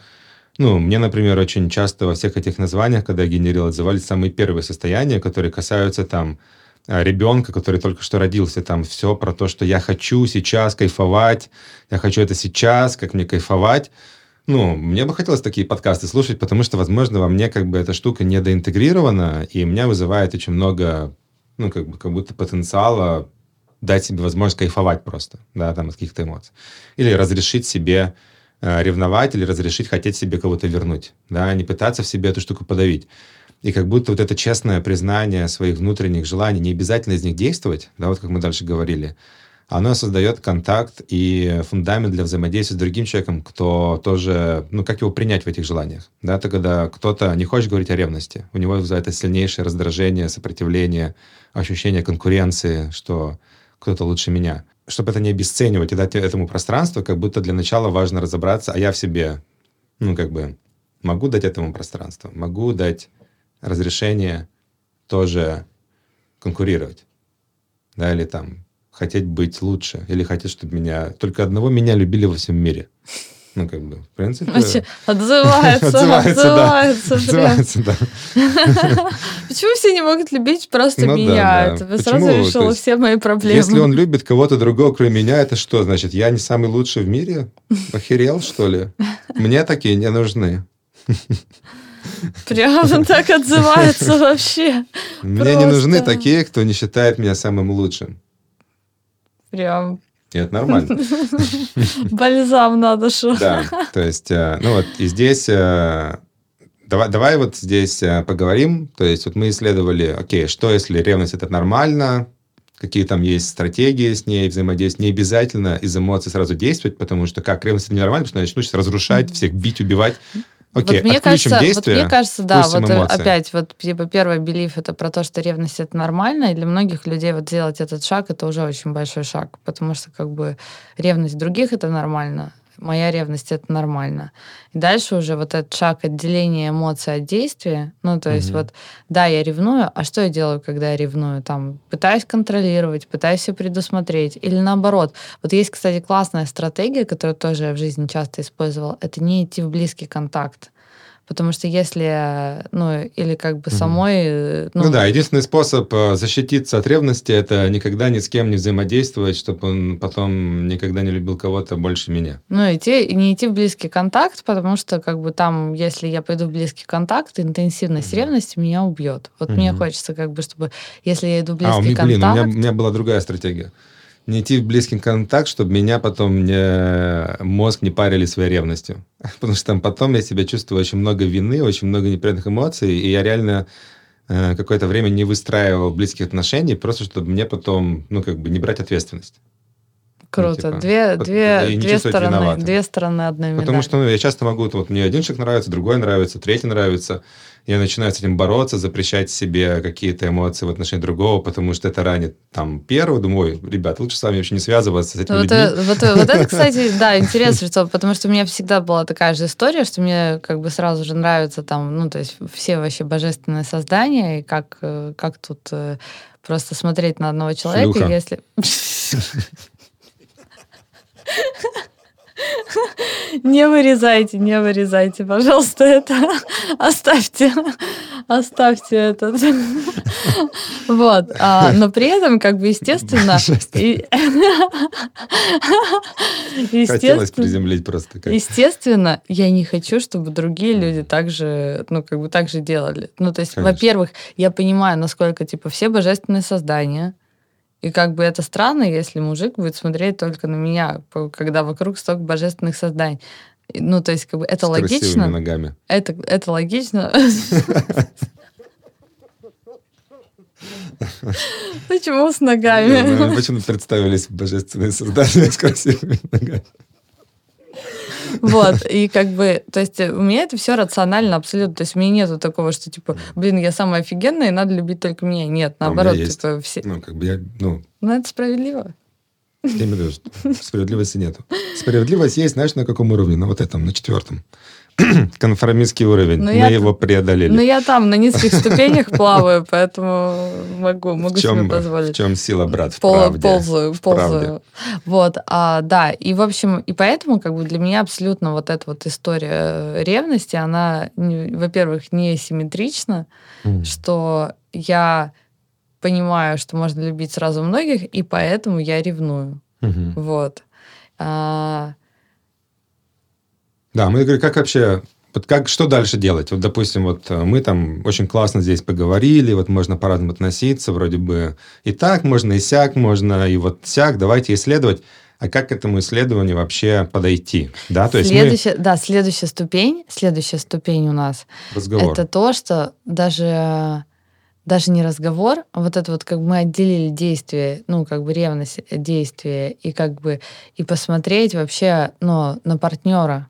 Ну, мне, например, очень часто во всех этих названиях, когда я генерил, отзывались самые первые состояния, которые касаются там э, ребенка, который только что родился, там все про то, что я хочу сейчас кайфовать, я хочу это сейчас, как мне кайфовать. Ну, мне бы хотелось такие подкасты слушать, потому что, возможно, во мне как бы эта штука недоинтегрирована, и меня вызывает очень много, ну, как бы, как будто потенциала дать себе возможность кайфовать просто, да, там, от каких-то эмоций. Или разрешить себе э, ревновать, или разрешить хотеть себе кого-то вернуть, да, не пытаться в себе эту штуку подавить. И как будто вот это честное признание своих внутренних желаний, не обязательно из них действовать, да, вот как мы дальше говорили, оно создает контакт и фундамент для взаимодействия с другим человеком, кто тоже, ну, как его принять в этих желаниях, да, это когда кто-то не хочет говорить о ревности, у него вызывает это сильнейшее раздражение, сопротивление, ощущение конкуренции, что кто-то лучше меня. Чтобы это не обесценивать и дать этому пространство, как будто для начала важно разобраться, а я в себе, ну, как бы, могу дать этому пространство, могу дать разрешение тоже конкурировать, да, или там хотеть быть лучше, или хотеть, чтобы меня... Только одного меня любили во всем мире. Ну, как бы, в принципе... Вообще, отзывается, отзывается, отзывается, да. Почему все не могут любить просто ну, меня? Это сразу решило все мои проблемы. Если он любит кого-то другого, кроме меня, это что? Значит, я не самый лучший в мире? Охерел, что ли? Мне такие не нужны. Прям так отзывается вообще. Мне не нужны такие, кто не считает меня самым лучшим. Прям. И это нормально. Бальзам надо что. Да, то есть, э, ну вот, и здесь... Э, давай, давай вот здесь э, поговорим. То есть, вот мы исследовали, окей, что если ревность это нормально, какие там есть стратегии с ней взаимодействовать. Не обязательно из эмоций сразу действовать, потому что как ревность это ненормально, потому что начну сейчас разрушать, всех бить, убивать. Окей, вот мне кажется, действие, вот мне кажется, да, вот эмоции. опять вот типа первый белив это про то, что ревность это нормально, и для многих людей вот сделать этот шаг это уже очень большой шаг, потому что как бы ревность других это нормально, моя ревность это нормально. И дальше уже вот этот шаг отделения эмоций от действия, ну, то есть угу. вот, да, я ревную, а что я делаю, когда я ревную? Там, пытаюсь контролировать, пытаюсь все предусмотреть. Или наоборот. Вот есть, кстати, классная стратегия, которую тоже я в жизни часто использовала, это не идти в близкий контакт. Потому что если, ну, или как бы самой... Э, ну, ну да, единственный способ э, защититься от ревности – это никогда ни с кем не взаимодействовать, чтобы он потом никогда не любил кого-то больше меня. Ну, идти, не идти в близкий контакт, потому что как бы там, если я пойду в близкий контакт, интенсивность mm-hmm. ревности меня убьет. Вот mm-hmm. мне хочется как бы, чтобы, если я иду в близкий а, у меня, контакт... Блин, у меня, у меня была другая стратегия не идти в близкий контакт, чтобы меня потом не, мозг не парили своей ревностью. Потому что там потом я себя чувствую очень много вины, очень много неприятных эмоций, и я реально э, какое-то время не выстраивал близких отношений, просто чтобы мне потом, ну, как бы не брать ответственность. Круто. Ну, типа, две, две, две, стороны, две стороны одной медали. Потому что ну, я часто могу, вот мне один человек нравится, другой нравится, третий нравится я начинаю с этим бороться, запрещать себе какие-то эмоции в отношении другого, потому что это ранит там первого. Думаю, ребят, лучше с вами вообще не связываться с этими вот, людьми. Вот, вот это, кстати, да, интересно, что, потому что у меня всегда была такая же история, что мне как бы сразу же нравится там, ну, то есть все вообще божественные создания, и как, э, как тут э, просто смотреть на одного человека, Шлюха. если... Не вырезайте, не вырезайте, пожалуйста, это. Оставьте, оставьте это. Вот. А, но при этом, как бы, естественно... И, Хотелось приземлить просто. Как. Естественно, я не хочу, чтобы другие люди также, ну, как бы, так же делали. Ну, то есть, во-первых, я понимаю, насколько, типа, все божественные создания, и как бы это странно, если мужик будет смотреть только на меня, когда вокруг столько божественных созданий. Ну, то есть, как бы это с логично. ногами. Это, это логично. Почему с ногами? Почему представились божественные создания с красивыми ногами? Вот, и как бы, то есть у меня это все рационально абсолютно. То есть у меня нету такого, что типа, блин, я самая офигенная, и надо любить только меня. Нет, а наоборот, а типа все... Ну, как бы я, ну... Ну, это справедливо. Я имею в виду, справедливости нету. Справедливость есть, знаешь, на каком уровне? На вот этом, на четвертом. конформистский уровень. Но Мы я, его преодолели. Ну, я там на низких ступенях плаваю, поэтому могу, могу себе позволить. В чем сила, брат, в правде. Ползаю, ползаю. Вот, а, да, и, в общем, и поэтому, как бы, для меня абсолютно вот эта вот история ревности, она, во-первых, не симметрична, mm. что я понимаю, что можно любить сразу многих, и поэтому я ревную. Mm-hmm. Вот. А, да, мы говорим, как вообще вот как, что дальше делать? Вот, допустим, вот э, мы там очень классно здесь поговорили, вот можно по-разному относиться, вроде бы и так, можно и сяк, можно и вот сяк, давайте исследовать. а как к этому исследованию вообще подойти? Да, то есть следующая, мы... да, следующая ступень, следующая ступень у нас. Разговор. Это то, что даже даже не разговор, а вот это вот как бы мы отделили действие, ну, как бы ревность э, действия, и как бы и посмотреть вообще, ну, на партнера.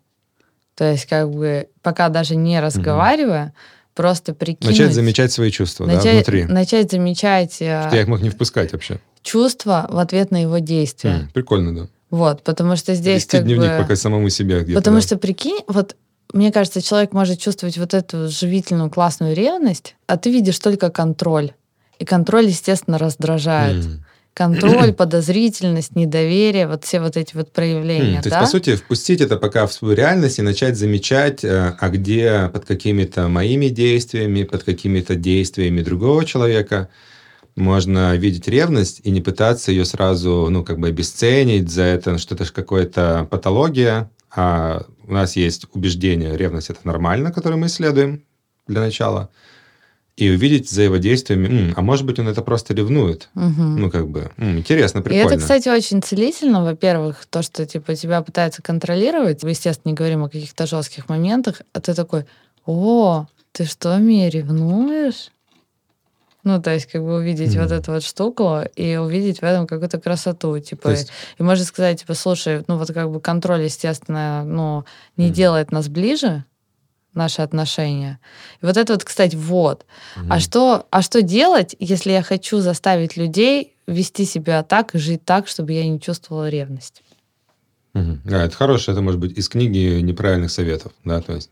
То есть как бы пока даже не разговаривая, угу. просто прикинуть... Начать замечать свои чувства, начать, да, внутри. Начать замечать... Э, что я их мог не впускать вообще. Чувства в ответ на его действия. М, прикольно, да. Вот, потому что здесь Вести как дневник бы... пока самому себе где-то. Потому да. что, прикинь, вот мне кажется, человек может чувствовать вот эту живительную классную ревность, а ты видишь только контроль. И контроль, естественно, раздражает. Mm. Контроль, подозрительность, недоверие, вот все вот эти вот проявления. Mm, то да? есть, по сути, впустить это пока в свою реальность и начать замечать, э, а где под какими-то моими действиями, под какими-то действиями другого человека можно видеть ревность и не пытаться ее сразу, ну, как бы обесценить за это, что это же какая-то патология, а у нас есть убеждение, ревность это нормально, которое мы исследуем для начала, и увидеть взаимодействие, м, а может быть, он это просто ревнует. Угу. Ну, как бы, м, интересно, прикольно. И это, кстати, очень целительно, во-первых, то, что, типа, тебя пытаются контролировать, мы, естественно, не говорим о каких-то жестких моментах, а ты такой, о, ты что, меня ревнуешь? Ну, то есть, как бы увидеть mm. вот эту вот штуку и увидеть в этом какую-то красоту. Типа, есть... и можно сказать, типа, слушай, ну вот как бы контроль, естественно, ну, не mm. делает нас ближе, наши отношения. И вот это вот, кстати, вот. Mm. А, что, а что делать, если я хочу заставить людей вести себя так и жить так, чтобы я не чувствовала ревность? Mm. А, это хорошее, это может быть из книги неправильных советов, да, то есть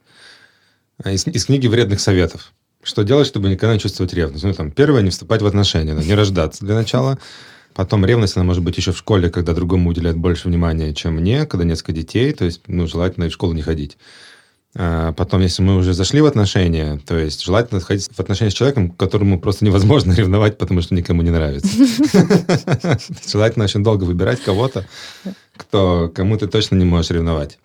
а, из, из книги вредных советов. Что делать, чтобы никогда не чувствовать ревность? Ну, там, первое, не вступать в отношения, да, не рождаться для начала. Потом ревность, она может быть еще в школе, когда другому уделяют больше внимания, чем мне, когда несколько детей, то есть, ну, желательно в школу не ходить. А потом, если мы уже зашли в отношения, то есть желательно ходить в отношения с человеком, которому просто невозможно ревновать, потому что никому не нравится. Желательно очень долго выбирать кого-то, кто кому ты точно не можешь ревновать.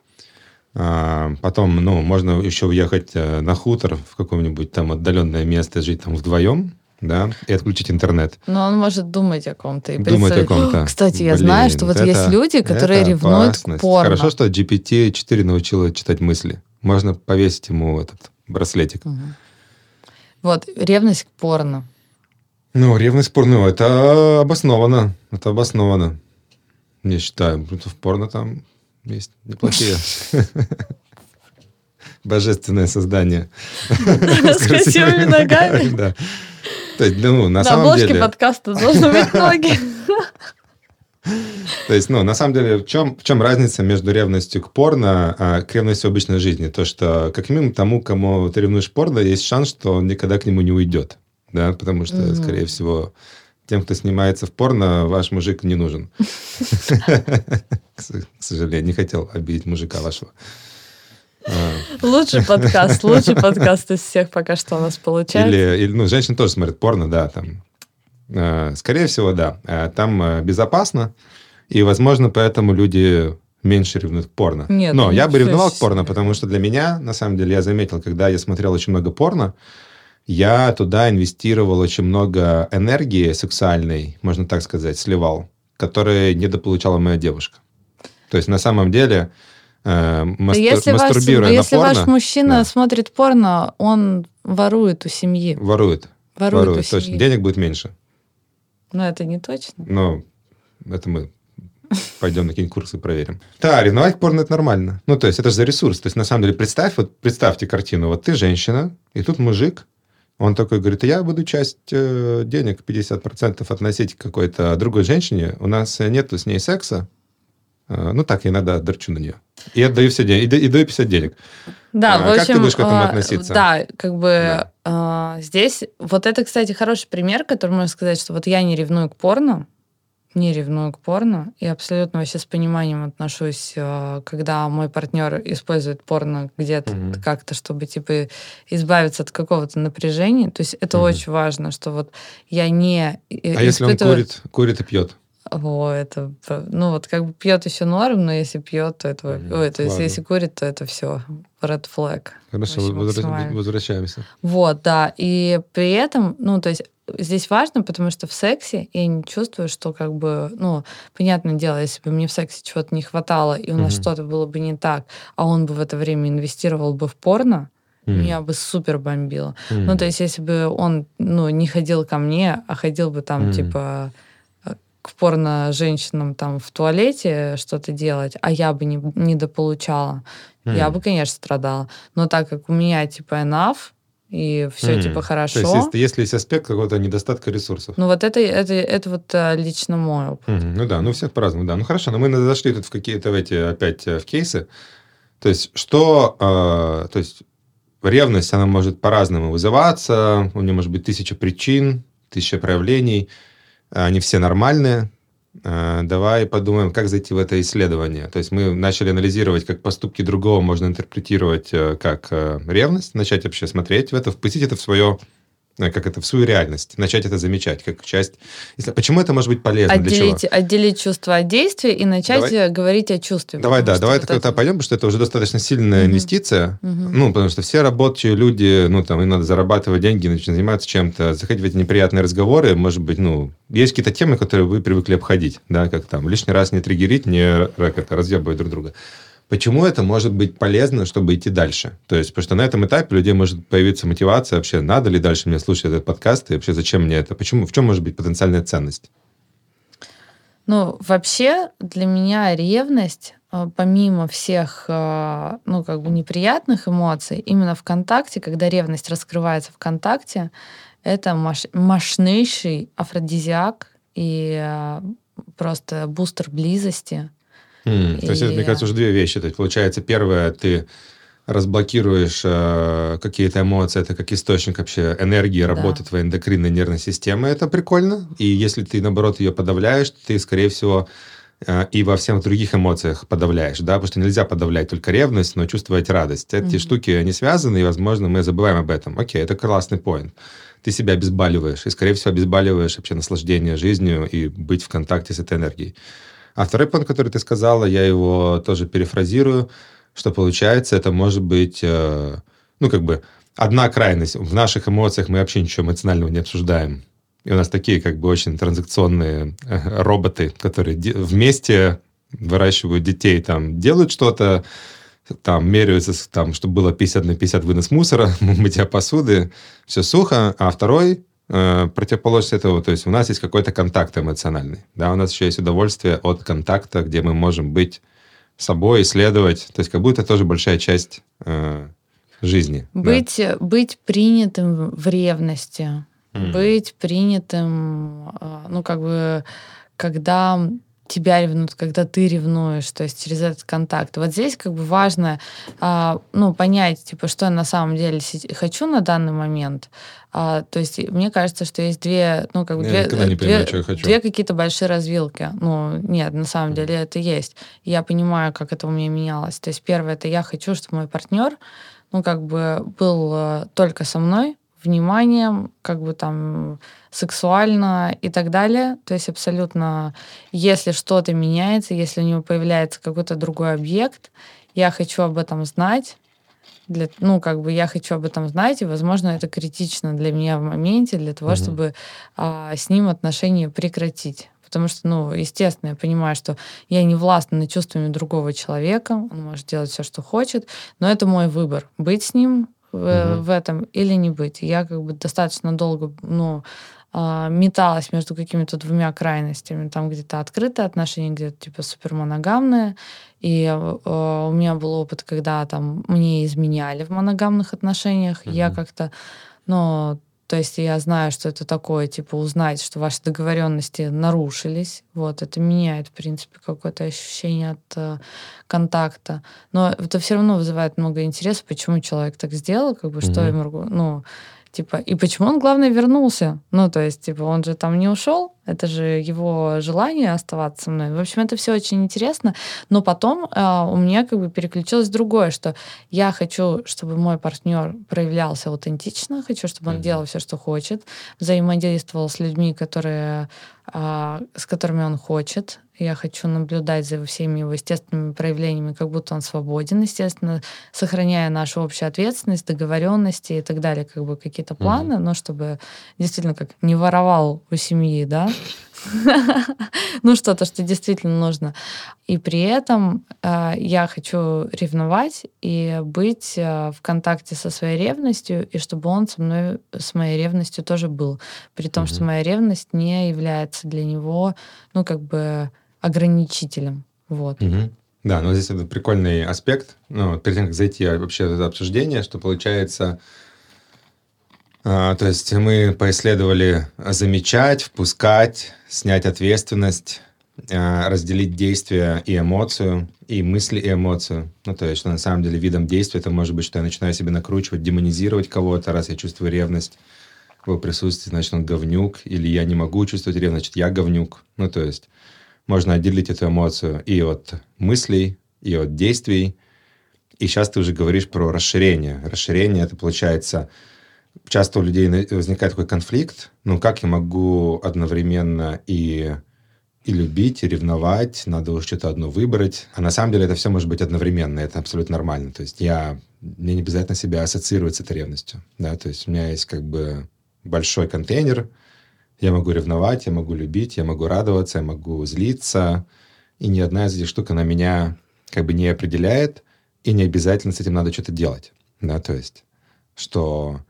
А, потом, ну, можно еще уехать э, на хутор в какое-нибудь там отдаленное место, жить там вдвоем, да, и отключить интернет. Но он может думать о ком-то. И думать о ком-то. Кстати, я Блин, знаю, что вот это, есть люди, которые ревнуют опасность. к порно. Хорошо, что GPT-4 научила читать мысли. Можно повесить ему этот браслетик. Угу. Вот, ревность к порно. Ну, ревность к порно, это обосновано. Это обосновано. Я считаю, в порно там есть неплохие. Божественное создание. С красивыми ногами. Да. То есть, ну, на самом деле... На подкаста должны быть ноги. То есть, ну, на самом деле, в чем, в чем разница между ревностью к порно, а к ревности в обычной жизни? То, что, как минимум, тому, кому ты ревнуешь порно, есть шанс, что он никогда к нему не уйдет. Да, потому что, mm-hmm. скорее всего, тем, кто снимается в порно, ваш мужик не нужен. К сожалению, не хотел обидеть мужика вашего. А. Лучший подкаст, лучший подкаст из всех пока что у нас получается. Или, или ну, женщины тоже смотрят порно, да, там. А, скорее всего, да. А, там безопасно, и, возможно, поэтому люди меньше ревнуют к порно. Нет, Но я бы ревновал к порно, потому что для меня, на самом деле, я заметил, когда я смотрел очень много порно, я туда инвестировал очень много энергии сексуальной, можно так сказать, сливал, которые недополучала моя девушка. То есть на самом деле э, мастур... если мастурбируя ваш, на порно... Если ваш мужчина да. смотрит порно, он ворует у семьи. Ворует. Ворует, ворует точно. Семьи. Денег будет меньше. Но это не точно. Но это мы пойдем на какие-нибудь курсы проверим. Да, ревновать порно это нормально. Ну, то есть это же за ресурс. То есть на самом деле представь, вот представьте картину. Вот ты женщина, и тут мужик, он такой говорит, я буду часть э, денег, 50% относить к какой-то другой женщине. У нас нету с ней секса. Э, ну, так, я иногда дорчу на нее. И отдаю все деньги, и, даю 50 денег. Да, а, в общем, как ты будешь к этому а, относиться? Да, как бы да. А, здесь... Вот это, кстати, хороший пример, который можно сказать, что вот я не ревную к порно, не ревную к порно и абсолютно вообще с пониманием отношусь, э, когда мой партнер использует порно где-то mm-hmm. как-то, чтобы типа избавиться от какого-то напряжения. То есть это mm-hmm. очень важно, что вот я не. А испытываю... если он курит, курит и пьет? Это, ну вот как бы пьет еще норм, но если пьет, то это, mm, ой, то есть если курит, то это все red flag. Хорошо, возвращаемся. Вот, да, и при этом, ну то есть здесь важно, потому что в сексе я не чувствую, что как бы, ну, понятное дело, если бы мне в сексе чего-то не хватало, и у нас mm-hmm. что-то было бы не так, а он бы в это время инвестировал бы в порно, mm. меня бы супер бомбило. Mm. Ну, то есть, если бы он, ну, не ходил ко мне, а ходил бы там, mm. типа, к порно-женщинам там в туалете что-то делать, а я бы не, не дополучала, mm. я бы, конечно, страдала. Но так как у меня, типа, enough, и все mm. типа хорошо. То есть, если есть аспект какого-то недостатка ресурсов. Ну, вот это, это, это вот а, лично мой опыт. Mm. Ну да, ну всех по-разному, да. Ну хорошо, но мы зашли тут в какие-то в эти опять э, в кейсы. То есть, что, э, то есть, ревность, она может по-разному вызываться, у нее может быть тысяча причин, тысяча проявлений, они все нормальные. Э, давай подумаем, как зайти в это исследование. То есть мы начали анализировать, как поступки другого можно интерпретировать э, как э, ревность, начать вообще смотреть в это, впустить это в свое как это в свою реальность, начать это замечать как часть. Если, почему это может быть полезно? Отделить, для чего? отделить чувство от действия и начать давай, говорить о чувстве. Давай, да, давай вот это пойдем, потому что это уже достаточно сильная угу. инвестиция. Угу. Ну, потому что все рабочие люди, ну, там, им надо зарабатывать деньги, начать заниматься чем-то, заходить в эти неприятные разговоры, может быть, ну, есть какие-то темы, которые вы привыкли обходить, да, как там лишний раз не триггерить, не как это, разъебывать друг друга. Почему это может быть полезно, чтобы идти дальше? То есть, потому что на этом этапе у людей может появиться мотивация вообще, надо ли дальше мне слушать этот подкаст, и вообще зачем мне это? Почему, в чем может быть потенциальная ценность? Ну, вообще для меня ревность, э, помимо всех, э, ну, как бы неприятных эмоций, именно в контакте, когда ревность раскрывается в контакте, это маш- мощнейший афродизиак и э, просто бустер близости, Mm, и... То есть, это, мне кажется, уже две вещи. То есть, получается, первое, ты разблокируешь э, какие-то эмоции, это как источник вообще энергии работы да. твоей эндокринной нервной системы, это прикольно. И если ты, наоборот, ее подавляешь, ты, скорее всего, э, и во всех других эмоциях подавляешь, да, потому что нельзя подавлять только ревность, но чувствовать радость. Эти mm-hmm. штуки, они связаны, и, возможно, мы забываем об этом. Окей, это классный поинт. Ты себя обезболиваешь, и, скорее всего, обезболиваешь вообще наслаждение жизнью и быть в контакте с этой энергией. А второй пункт, который ты сказала, я его тоже перефразирую, что получается, это может быть, э, ну, как бы, одна крайность. В наших эмоциях мы вообще ничего эмоционального не обсуждаем. И у нас такие, как бы, очень транзакционные э, роботы, которые вместе выращивают детей, там, делают что-то, там, меряются, там, чтобы было 50 на 50 вынос мусора, мытья посуды, все сухо, а второй Э, противоположность этого, то есть у нас есть какой-то контакт эмоциональный, да, у нас еще есть удовольствие от контакта, где мы можем быть собой, исследовать, то есть как будто тоже большая часть э, жизни. Быть, да. быть принятым в ревности, mm. быть принятым, э, ну как бы, когда тебя ревнуют, когда ты ревнуешь, то есть через этот контакт. Вот здесь как бы важно, а, ну, понять, типа, что я на самом деле хочу на данный момент. А, то есть мне кажется, что есть две, ну, как бы я две, не понимаю, две, две какие-то большие развилки. Ну, нет, на самом деле это есть. Я понимаю, как это у меня менялось. То есть первое, это я хочу, чтобы мой партнер, ну, как бы был э, только со мной, вниманием, как бы там сексуально и так далее. То есть абсолютно, если что-то меняется, если у него появляется какой-то другой объект, я хочу об этом знать. Для, ну, как бы я хочу об этом знать, и, возможно, это критично для меня в моменте, для того, mm-hmm. чтобы а, с ним отношения прекратить. Потому что, ну, естественно, я понимаю, что я не властна над чувствами другого человека, он может делать все, что хочет, но это мой выбор. Быть с ним в, угу. в этом или не быть. Я как бы достаточно долго, ну, а, металась между какими-то двумя крайностями. Там где-то открытые отношения, где-то типа супермоногамные. И э, у меня был опыт, когда там мне изменяли в моногамных отношениях. Mm-hmm. Я как-то, ну, то есть я знаю, что это такое, типа узнать, что ваши договоренности нарушились. Вот, это меняет, в принципе, какое-то ощущение от э, контакта. Но это все равно вызывает много интереса, почему человек так сделал, как бы, mm-hmm. что ему, ну, Типа, и почему он, главное, вернулся? Ну, то есть, типа, он же там не ушел, это же его желание оставаться со мной. В общем, это все очень интересно. Но потом э, у меня как бы переключилось другое, что я хочу, чтобы мой партнер проявлялся аутентично, хочу, чтобы он mm-hmm. делал все, что хочет, взаимодействовал с людьми, которые с которыми он хочет. Я хочу наблюдать за всеми его естественными проявлениями, как будто он свободен, естественно, сохраняя нашу общую ответственность, договоренности и так далее, как бы какие-то планы, mm-hmm. но чтобы действительно как не воровал у семьи, да, ну что-то, что действительно нужно. И при этом э, я хочу ревновать и быть э, в контакте со своей ревностью, и чтобы он со мной, с моей ревностью тоже был. При том, mm-hmm. что моя ревность не является для него, ну как бы ограничителем. Вот. Mm-hmm. Да, но здесь это прикольный аспект. Ну, перед тем, как зайти вообще в это обсуждение, что получается, а, то есть мы поисследовали замечать, впускать, снять ответственность, а, разделить действия и эмоцию, и мысли и эмоцию. Ну, то есть, что на самом деле видом действия это может быть, что я начинаю себе накручивать, демонизировать кого-то, раз я чувствую ревность в его присутствии, значит, он говнюк, или я не могу чувствовать ревность, значит, я говнюк. Ну, то есть, можно отделить эту эмоцию и от мыслей, и от действий. И сейчас ты уже говоришь про расширение. Расширение, это получается часто у людей возникает такой конфликт, ну как я могу одновременно и и любить, и ревновать, надо уж что-то одно выбрать. А на самом деле это все может быть одновременно, это абсолютно нормально. То есть я, мне не обязательно себя ассоциировать с этой ревностью. Да? То есть у меня есть как бы большой контейнер, я могу ревновать, я могу любить, я могу радоваться, я могу злиться, и ни одна из этих штук, она меня как бы не определяет, и не обязательно с этим надо что-то делать. Да? То есть, что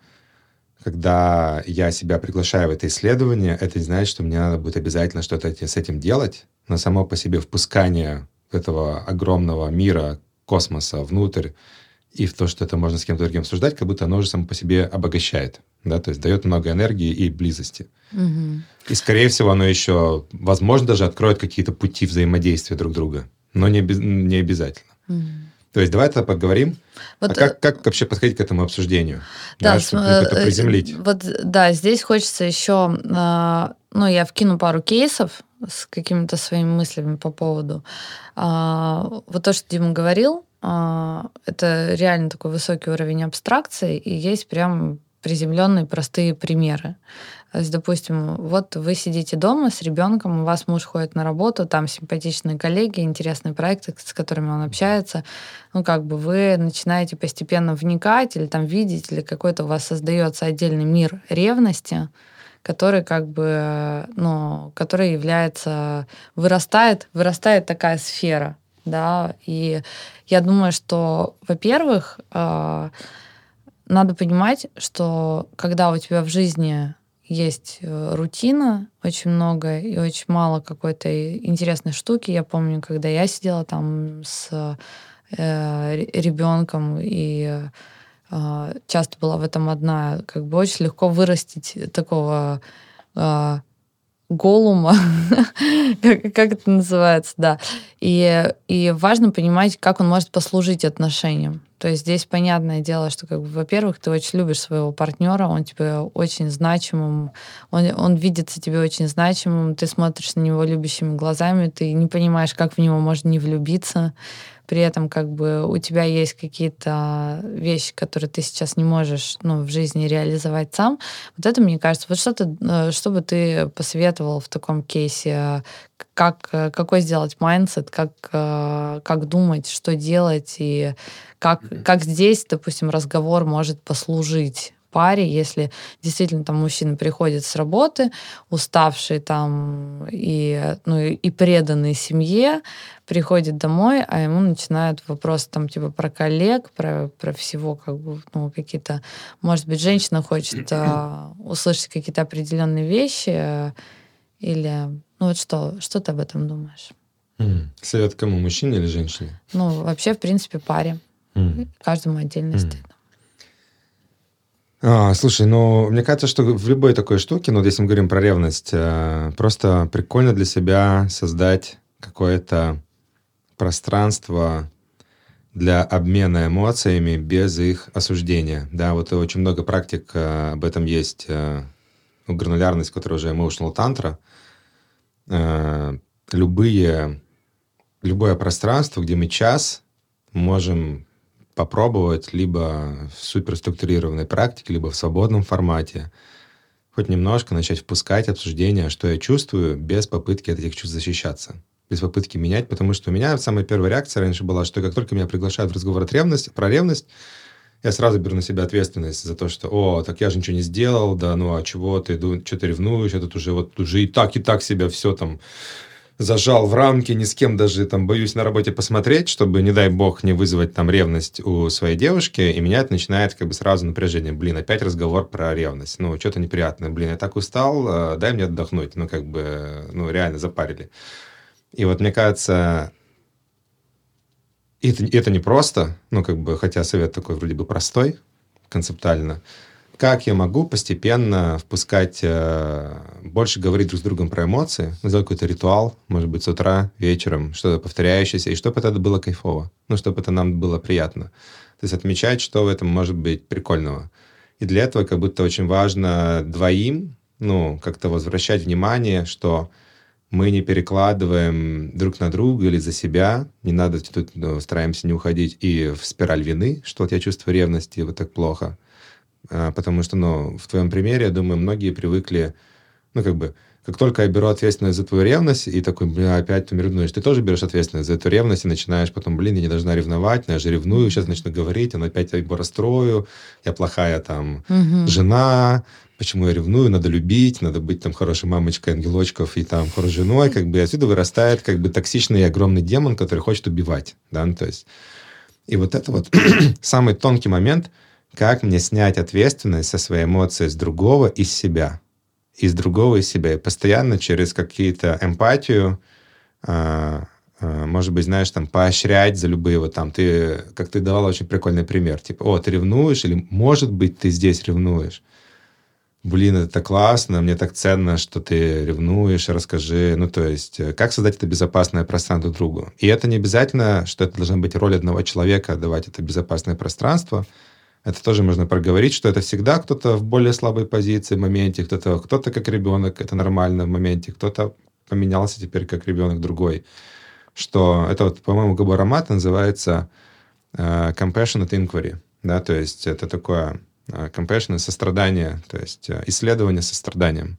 когда я себя приглашаю в это исследование, это не значит, что мне надо будет обязательно что-то с этим делать, но само по себе впускание этого огромного мира, космоса внутрь, и в то, что это можно с кем-то другим обсуждать, как будто оно же само по себе обогащает, да, то есть дает много энергии и близости. Угу. И, скорее всего, оно еще, возможно, даже откроет какие-то пути взаимодействия друг друга, но не, не обязательно. Угу. То есть давай тогда поговорим. Вот, а как, как вообще подходить к этому обсуждению? Да, да чтобы это э, приземлить. Вот, да, здесь хочется еще, а, ну, я вкину пару кейсов с какими-то своими мыслями по поводу. А, вот то, что Дима говорил, а, это реально такой высокий уровень абстракции, и есть прям приземленные простые примеры. То есть, допустим, вот вы сидите дома с ребенком, у вас муж ходит на работу, там симпатичные коллеги, интересные проекты, с которыми он общается. Ну, как бы вы начинаете постепенно вникать или там видеть, или какой-то у вас создается отдельный мир ревности, который как бы, ну, который является, вырастает, вырастает такая сфера, да, и я думаю, что, во-первых, э, надо понимать, что когда у тебя в жизни есть э, рутина очень много и очень мало какой-то интересной штуки. Я помню, когда я сидела там с э, ребенком и э, часто была в этом одна, как бы очень легко вырастить такого э, голума, как, как это называется, да. И, и важно понимать, как он может послужить отношениям. То есть здесь понятное дело, что, как бы, во-первых, ты очень любишь своего партнера, он тебе очень значимым, он, он видится тебе очень значимым, ты смотришь на него любящими глазами, ты не понимаешь, как в него можно не влюбиться, при этом как бы у тебя есть какие-то вещи, которые ты сейчас не можешь ну, в жизни реализовать сам. Вот это, мне кажется, вот что-то, э, что бы ты посоветовал в таком кейсе, как, э, какой сделать mindset, как, э, как думать, что делать, и как, как здесь, допустим, разговор может послужить паре, если действительно там мужчина приходит с работы, уставший там и, ну, и преданный семье, приходит домой, а ему начинают вопросы там типа про коллег, про, про всего, как бы, ну, какие-то... Может быть, женщина хочет а, услышать какие-то определенные вещи а, или... Ну вот что, что ты об этом думаешь? Mm. Совет кому, мужчине или женщине? Ну, вообще, в принципе, паре. Mm. Каждому отдельности. Mm. А, слушай, ну, мне кажется, что в любой такой штуке, ну, если мы говорим про ревность, э, просто прикольно для себя создать какое-то пространство для обмена эмоциями без их осуждения. Да, вот очень много практик э, об этом есть. Э, ну, гранулярность, которая уже emotional тантра. Любые, любое пространство, где мы час можем попробовать либо в суперструктурированной практике, либо в свободном формате. Хоть немножко начать впускать обсуждение, что я чувствую, без попытки от этих чувств защищаться. Без попытки менять, потому что у меня самая первая реакция раньше была, что как только меня приглашают в разговор от ревности, про ревность, я сразу беру на себя ответственность за то, что, о, так я же ничего не сделал, да, ну а чего ты, что ты ревнуешь, я тут уже вот уже и так, и так себя все там зажал в рамки, ни с кем даже там боюсь на работе посмотреть, чтобы, не дай бог, не вызвать там ревность у своей девушки, и меня это начинает как бы сразу напряжение. Блин, опять разговор про ревность. Ну, что-то неприятное. Блин, я так устал, э, дай мне отдохнуть. Ну, как бы, ну, реально запарили. И вот мне кажется, это, это не просто, ну, как бы, хотя совет такой вроде бы простой, концептуально. Как я могу постепенно впускать, э, больше говорить друг с другом про эмоции, сделать какой-то ритуал, может быть, с утра, вечером, что-то повторяющееся, и чтобы это было кайфово, ну, чтобы это нам было приятно. То есть отмечать, что в этом может быть прикольного. И для этого как будто очень важно двоим, ну, как-то возвращать внимание, что мы не перекладываем друг на друга или за себя. Не надо тут ну, стараемся не уходить и в спираль вины, что вот я чувствую ревность, и вот так плохо. А, потому что, ну, в твоем примере, я думаю, многие привыкли, ну, как бы, как только я беру ответственность за твою ревность, и такой, бля, опять ты ревнуешь, ты тоже берешь ответственность за эту ревность и начинаешь потом, блин, я не должна ревновать, но я же ревную, сейчас начну говорить, он опять я его расстрою, я плохая там угу. жена, почему я ревную, надо любить, надо быть там хорошей мамочкой ангелочков и там хорошей женой, как бы отсюда вырастает как бы токсичный и огромный демон, который хочет убивать, да, ну, то есть и вот это вот самый тонкий момент, как мне снять ответственность со своей эмоции с другого из себя, из другого из себя, и постоянно через какие-то эмпатию, э, э, может быть, знаешь, там, поощрять за любые вот там, ты, как ты давала очень прикольный пример, типа, о, ты ревнуешь, или, может быть, ты здесь ревнуешь, блин, это классно, мне так ценно, что ты ревнуешь, расскажи. Ну, то есть, э, как создать это безопасное пространство друг другу. И это не обязательно, что это должна быть роль одного человека, давать это безопасное пространство. Это тоже можно проговорить, что это всегда кто-то в более слабой позиции в моменте, кто-то кто как ребенок, это нормально в моменте, кто-то поменялся теперь как ребенок другой. Что это вот, по-моему, Габарамат называется uh, compassionate inquiry. Да, то есть это такое Э, compassion, сострадание, то есть э, исследование состраданием.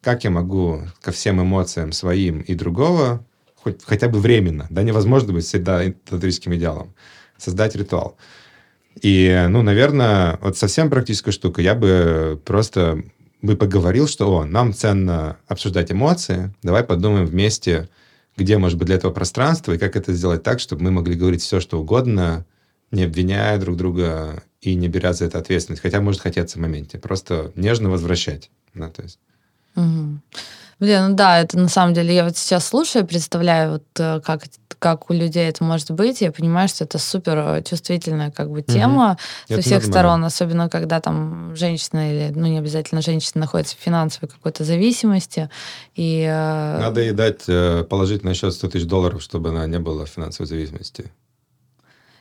Как я могу ко всем эмоциям своим и другого, хоть, хотя бы временно, да, невозможно быть всегда тантрическим идеалом, создать ритуал. И, ну, наверное, вот совсем практическая штука, я бы просто бы поговорил, что, о, нам ценно обсуждать эмоции, давай подумаем вместе, где может быть для этого пространство, и как это сделать так, чтобы мы могли говорить все, что угодно, не обвиняя друг друга и не беря за это ответственность. Хотя может хотеться в моменте. Просто нежно возвращать. Да, то есть. Угу. Блин, ну да, это на самом деле, я вот сейчас слушаю, представляю, вот э, как, как у людей это может быть, я понимаю, что это супер чувствительная как бы тема угу. со это всех нормально. сторон, особенно когда там женщина или, ну не обязательно женщина находится в финансовой какой-то зависимости. И, э, Надо ей дать э, положить на счет 100 тысяч долларов, чтобы она не была в финансовой зависимости.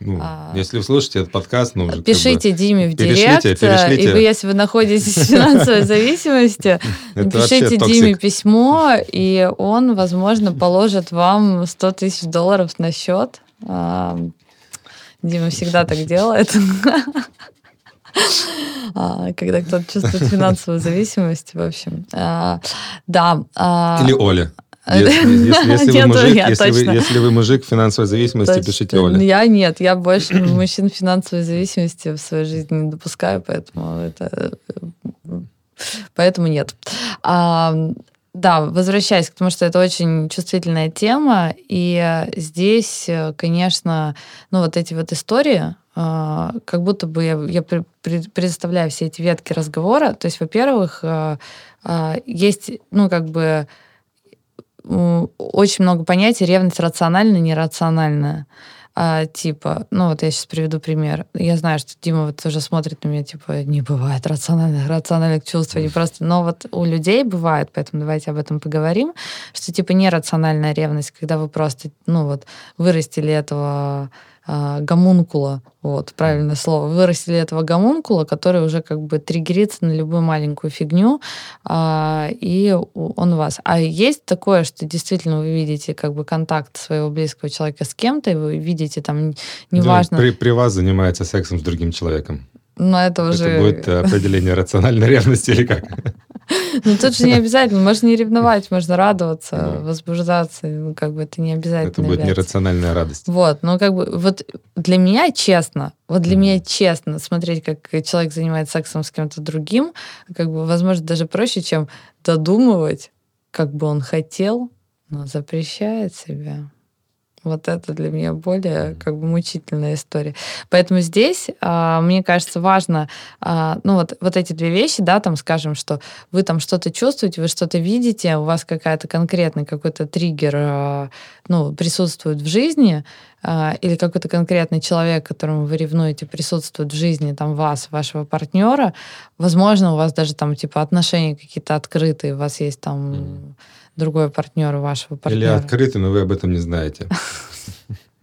Ну, а... Если вы слушаете этот подкаст, ну, уже Пишите как бы, Диме в директ, перешлите, перешлите. и вы, если вы находитесь в финансовой зависимости, пишите Диме письмо, и он, возможно, положит вам 100 тысяч долларов на счет. А, Дима всегда так делает. А, когда кто-то чувствует финансовую зависимость, в общем. Да. Или Оля. Если, вы мужик, если, вы, если вы мужик финансовой зависимости, точно. пишите Оля. Я нет, я больше мужчин финансовой зависимости в своей жизни не допускаю, поэтому это поэтому нет. А, да, возвращаясь к тому, что это очень чувствительная тема, и здесь, конечно, ну вот эти вот истории, а, как будто бы я, я представляю все эти ветки разговора. То есть, во-первых, а, есть, ну, как бы очень много понятий ревность рациональная, нерациональная. А, типа, ну вот я сейчас приведу пример. Я знаю, что Дима вот тоже смотрит на меня, типа, не бывает рациональных, рациональных чувств, они просто... Но вот у людей бывает, поэтому давайте об этом поговорим, что типа нерациональная ревность, когда вы просто, ну вот, вырастили этого а, гомункула, вот, правильное слово, вырастили этого гомункула, который уже как бы триггерится на любую маленькую фигню, а, и он вас. А есть такое, что действительно вы видите как бы контакт своего близкого человека с кем-то, и вы видите там, неважно... при, при вас занимается сексом с другим человеком. Но это уже... Это будет определение рациональной ревности или как? Ну, тут же не обязательно. Можно не ревновать, можно радоваться, возбуждаться. Ну, как бы это не обязательно. Это будет нерациональная радость. Вот, но как бы вот для меня честно, вот для меня честно смотреть, как человек занимается сексом с кем-то другим, как бы, возможно, даже проще, чем додумывать, как бы он хотел, но запрещает себя. Вот это для меня более как бы мучительная история. Поэтому здесь, а, мне кажется, важно, а, ну вот, вот эти две вещи, да, там скажем, что вы там что-то чувствуете, вы что-то видите, у вас какая-то конкретный какой-то триггер, а, ну, присутствует в жизни, или какой-то конкретный человек, которому вы ревнуете, присутствует в жизни там вас, вашего партнера, возможно, у вас даже там типа отношения какие-то открытые, у вас есть там mm другой партнер вашего партнера. Или открыты, но вы об этом не знаете.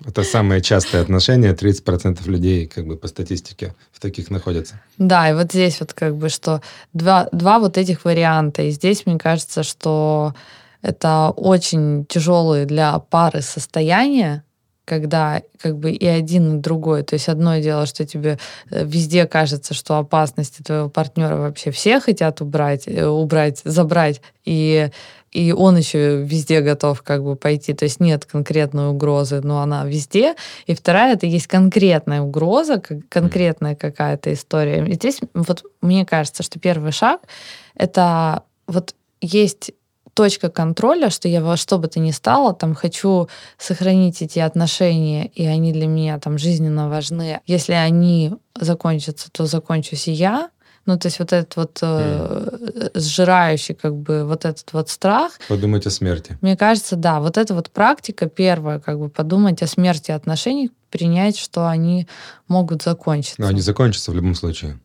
Это самое частое отношение, 30% людей как бы по статистике в таких находятся. Да, и вот здесь вот как бы что два, два вот этих варианта. И здесь мне кажется, что это очень тяжелые для пары состояния, когда как бы и один, и другой. То есть одно дело, что тебе э, везде кажется, что опасности твоего партнера вообще все хотят убрать, э, убрать, забрать, и и он еще везде готов как бы пойти. То есть нет конкретной угрозы, но она везде. И вторая, это есть конкретная угроза, конкретная какая-то история. И здесь вот мне кажется, что первый шаг — это вот есть точка контроля, что я во что бы то ни стало, там хочу сохранить эти отношения, и они для меня там жизненно важны. Если они закончатся, то закончусь и я, ну, то есть вот этот вот э, сжирающий как бы вот этот вот страх. Подумать о смерти. Мне кажется, да, вот эта вот практика первая, как бы подумать о смерти отношений, принять, что они могут закончиться. Но они закончатся в любом случае.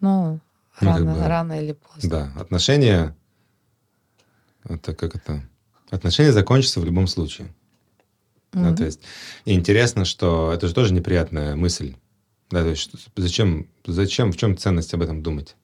Ну, ну рано, бы, рано или поздно. Да, отношения, это как это, отношения закончатся в любом случае. Mm-hmm. Да, то есть, и интересно, что это же тоже неприятная мысль да, то есть зачем, зачем, в чем ценность об этом думать?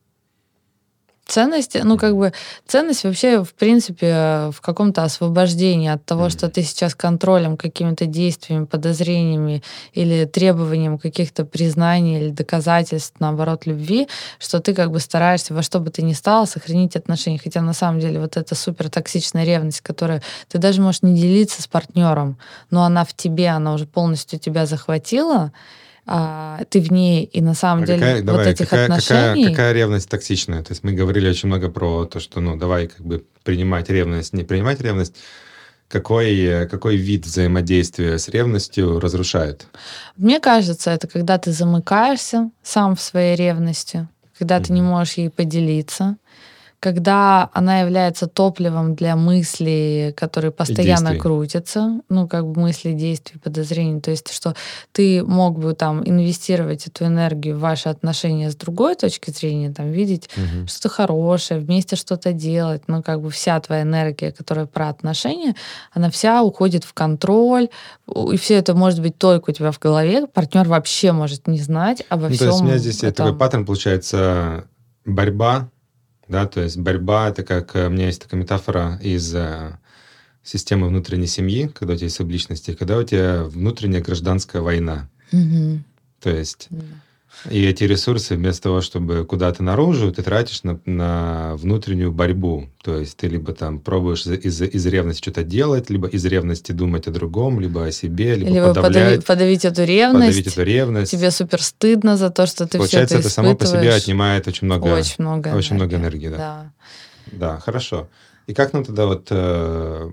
Ценность, ну, как бы, ценность вообще, в принципе, в каком-то освобождении от того, mm-hmm. что ты сейчас контролем какими-то действиями, подозрениями или требованием каких-то признаний или доказательств, наоборот, любви, что ты как бы стараешься во что бы ты ни стало сохранить отношения. Хотя на самом деле вот эта супер токсичная ревность, которая ты даже можешь не делиться с партнером, но она в тебе, она уже полностью тебя захватила, а, ты в ней, и на самом а деле какая, вот давай, этих какая, отношений... Какая, какая ревность токсичная? То есть мы говорили очень много про то, что, ну, давай как бы принимать ревность, не принимать ревность. Какой, какой вид взаимодействия с ревностью разрушает? Мне кажется, это когда ты замыкаешься сам в своей ревности, когда mm-hmm. ты не можешь ей поделиться, когда она является топливом для мыслей, которые постоянно крутятся, ну, как бы мысли, действия, подозрения, то есть, что ты мог бы там инвестировать эту энергию в ваши отношения с другой точки зрения, там, видеть угу. что-то хорошее, вместе что-то делать, но как бы вся твоя энергия, которая про отношения, она вся уходит в контроль, и все это может быть только у тебя в голове, партнер вообще может не знать обо ну, всем. То есть у меня здесь этом. такой паттерн получается борьба да, то есть борьба, это как, э, у меня есть такая метафора из э, системы внутренней семьи, когда у тебя есть субличности, когда у тебя внутренняя гражданская война. Угу. То есть... Да. И эти ресурсы, вместо того, чтобы куда-то наружу, ты тратишь на, на внутреннюю борьбу. То есть ты либо там пробуешь из, из ревности что-то делать, либо из ревности думать о другом, либо о себе, либо, либо подавлять. Подавить, подавить эту ревность. Подавить эту ревность. Тебе супер стыдно за то, что ты Получается, все это это само по себе отнимает очень много, очень много, очень энергии. много энергии. Да. да. да, хорошо. И как нам тогда вот... Э,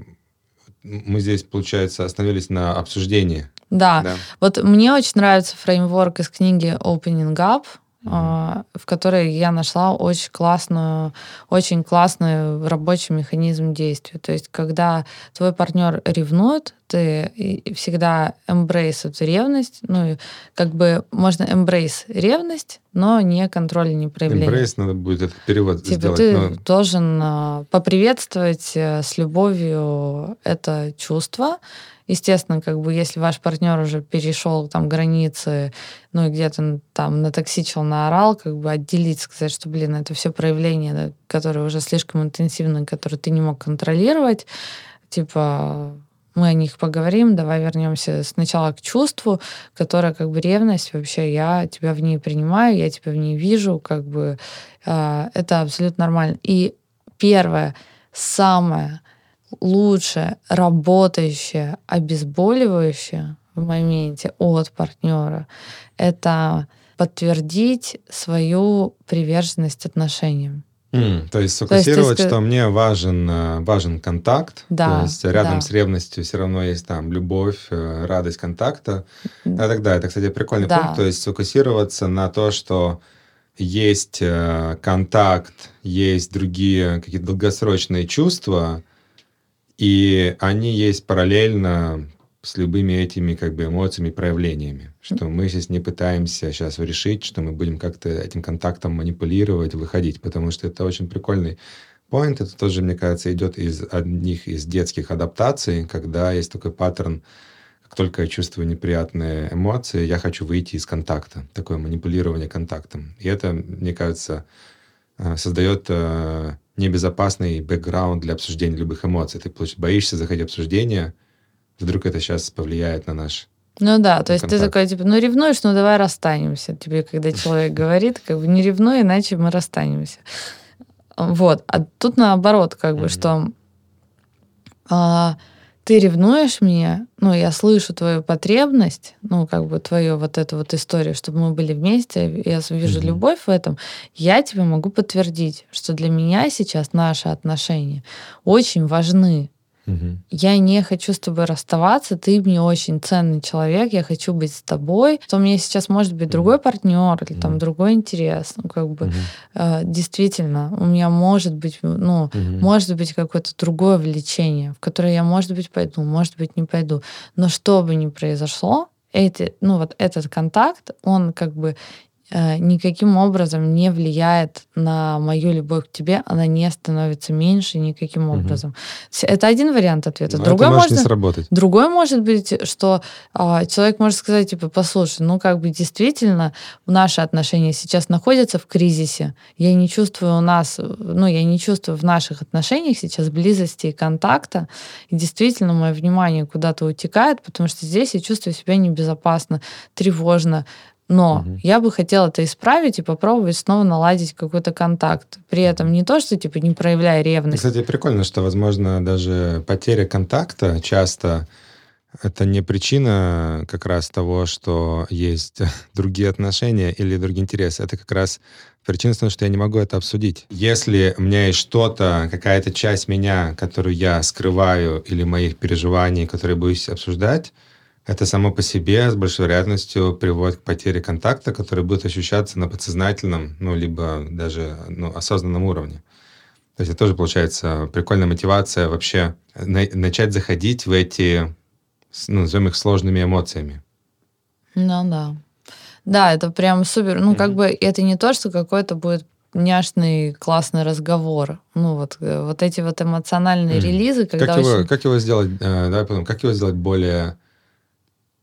мы здесь, получается, остановились на обсуждении да. да. Вот мне очень нравится фреймворк из книги Opening Up, mm-hmm. в которой я нашла очень классную, очень классный рабочий механизм действия. То есть, когда твой партнер ревнует, ты всегда embrace эту ревность. Ну, как бы можно embrace ревность, но не контроль, не проявление. Embrace надо будет этот перевод типа сделать. Ты но... должен а, поприветствовать э, с любовью это чувство, Естественно, как бы если ваш партнер уже перешел там границы, ну и где-то там натоксичил, наорал, как бы отделить, сказать, что, блин, это все проявления, да, которые уже слишком интенсивны, которые ты не мог контролировать, типа мы о них поговорим, давай вернемся сначала к чувству, которое как бы ревность, вообще я тебя в ней принимаю, я тебя в ней вижу, как бы э, это абсолютно нормально. И первое, самое лучшее, работающее, обезболивающее в моменте от партнера, это подтвердить свою приверженность отношениям. Mm, то есть сфокусировать, то есть, что мне важен, э, важен контакт. Да, то есть рядом да. с ревностью все равно есть там любовь, э, радость контакта. А тогда это, кстати, прикольный да. пункт. То есть сфокусироваться на то, что есть э, контакт, есть другие какие-то долгосрочные чувства, и они есть параллельно с любыми этими как бы эмоциями, проявлениями. Что мы здесь не пытаемся сейчас решить, что мы будем как-то этим контактом манипулировать, выходить, потому что это очень прикольный point. Это тоже, мне кажется, идет из одних из детских адаптаций, когда есть такой паттерн, как только я чувствую неприятные эмоции, я хочу выйти из контакта, такое манипулирование контактом. И это, мне кажется, э, создает э, небезопасный бэкграунд для обсуждения любых эмоций. Ты боишься заходить в обсуждение, вдруг это сейчас повлияет на наш ну да, то есть контакт. ты такой, типа, ну ревнуешь, ну давай расстанемся. Тебе, когда человек говорит, как бы не ревнуй, иначе мы расстанемся. Вот. А тут наоборот, как бы, что а, ты ревнуешь меня, ну, я слышу твою потребность, ну, как бы твою вот эту вот историю, чтобы мы были вместе, я вижу mm-hmm. любовь в этом, я тебе могу подтвердить, что для меня сейчас наши отношения очень важны. Угу. Я не хочу с тобой расставаться, ты мне очень ценный человек, я хочу быть с тобой. Что у меня сейчас может быть другой партнер или там другой интерес. Ну, как бы угу. э, действительно, у меня может быть, ну, угу. может быть какое-то другое влечение, в которое я, может быть, пойду, может быть, не пойду. Но что бы ни произошло, эти, ну вот этот контакт, он как бы никаким образом не влияет на мою любовь к тебе, она не становится меньше никаким образом. Угу. Это один вариант ответа. Но другой это может, может не сработать. Другой может быть, что а, человек может сказать, типа, послушай, ну как бы действительно наши отношения сейчас находятся в кризисе. Я не чувствую у нас, ну я не чувствую в наших отношениях сейчас близости и контакта. И действительно мое внимание куда-то утекает, потому что здесь я чувствую себя небезопасно, тревожно, но угу. я бы хотела это исправить и попробовать снова наладить какой-то контакт. При этом не то, что типа не проявляя ревность. Кстати, прикольно, что, возможно, даже потеря контакта часто это не причина как раз того, что есть другие отношения или другие интересы. Это как раз причина что я не могу это обсудить. Если у меня есть что-то, какая-то часть меня, которую я скрываю, или моих переживаний, которые боюсь обсуждать, это само по себе с большой вероятностью приводит к потере контакта, который будет ощущаться на подсознательном, ну, либо даже ну, осознанном уровне. То есть это тоже получается прикольная мотивация вообще на- начать заходить в эти, ну, назовем их сложными эмоциями. Ну да. Да, это прям супер. Ну, mm-hmm. как бы это не то, что какой-то будет няшный, классный разговор. Ну, вот, э, вот эти вот эмоциональные mm. релизы, когда как, очень... его, как его сделать, э, давай потом, как его сделать более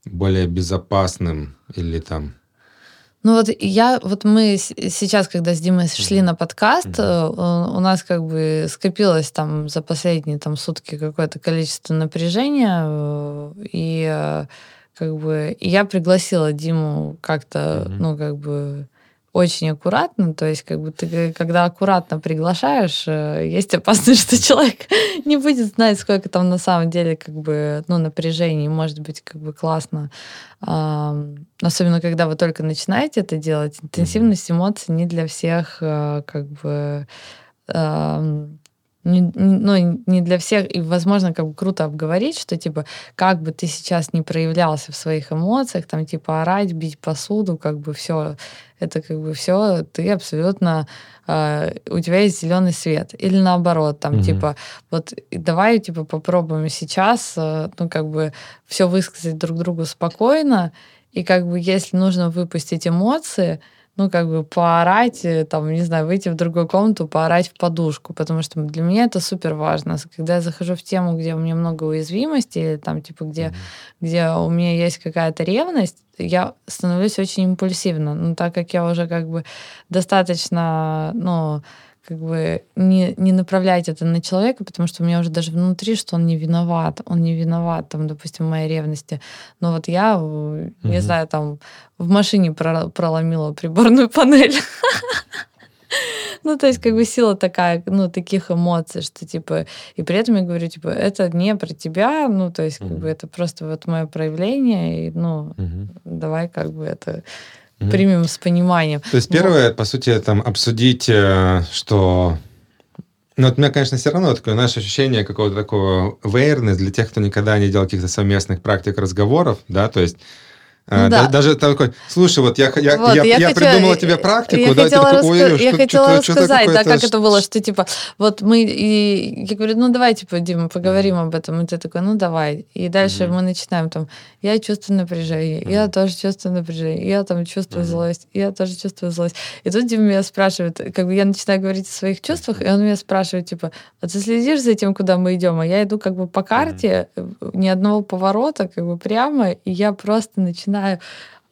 более безопасным или там ну вот я, вот мы сейчас, когда с Димой шли mm-hmm. на подкаст, mm-hmm. у нас как бы скопилось там за последние там сутки какое-то количество напряжения, э, и как бы и я пригласила Диму как-то, mm-hmm. ну как бы очень аккуратно, то есть как бы ты когда аккуратно приглашаешь, э, есть опасность, что человек не будет знать, сколько там на самом деле как бы ну напряжений, может быть как бы классно, особенно когда вы только начинаете это делать, интенсивность эмоций не для всех э, как бы не, ну, не для всех, и, возможно, как бы круто обговорить, что, типа, как бы ты сейчас не проявлялся в своих эмоциях, там, типа, орать, бить посуду, как бы все, это как бы все, ты абсолютно, э, у тебя есть зеленый свет. Или наоборот, там, mm-hmm. типа, вот давай, типа, попробуем сейчас, э, ну, как бы, все высказать друг другу спокойно, и, как бы, если нужно выпустить эмоции, ну, как бы поорать, э, там, не знаю, выйти в другую комнату, поорать в подушку, потому что для меня это супер важно. Когда я захожу в тему, где у меня много уязвимости, или там, типа, где, mm-hmm. где у меня есть какая-то ревность, я становлюсь очень импульсивно. Ну, так как я уже как бы достаточно, ну, как бы не, не направлять это на человека, потому что у меня уже даже внутри, что он не виноват, он не виноват, там, допустим, в моей ревности. Но вот я, mm-hmm. не знаю, там в машине проломила приборную панель. Ну, то есть, как бы сила такая, ну, таких эмоций, что, типа, и при этом я говорю, типа, это не про тебя, ну, то есть, как бы это просто вот мое проявление, и, ну, давай, как бы, это примем с пониманием. То есть, первое, вот. по сути, там, обсудить, э, что ну, вот у меня, конечно, все равно такое, наше ощущение какого-то такого awareness для тех, кто никогда не делал каких-то совместных практик разговоров, да, то есть ну, да. Даже такой, слушай, вот я, я, вот, я, я, я хотела, придумала тебе практику, я да, хотела, такой, Ой, раска... что, я хотела что, рассказать, что да, как это было, что типа, вот мы, и я говорю, ну давай, типа, Дима, поговорим mm-hmm. об этом, и ты такой, ну давай, и дальше mm-hmm. мы начинаем там, я чувствую напряжение, mm-hmm. я тоже чувствую напряжение, я там чувствую mm-hmm. злость, я тоже чувствую злость, и тут Дима меня спрашивает, как бы я начинаю говорить о своих чувствах, и он меня спрашивает, типа, а ты следишь за тем, куда мы идем, а я иду как бы по карте, mm-hmm. ни одного поворота, как бы прямо, и я просто начинаю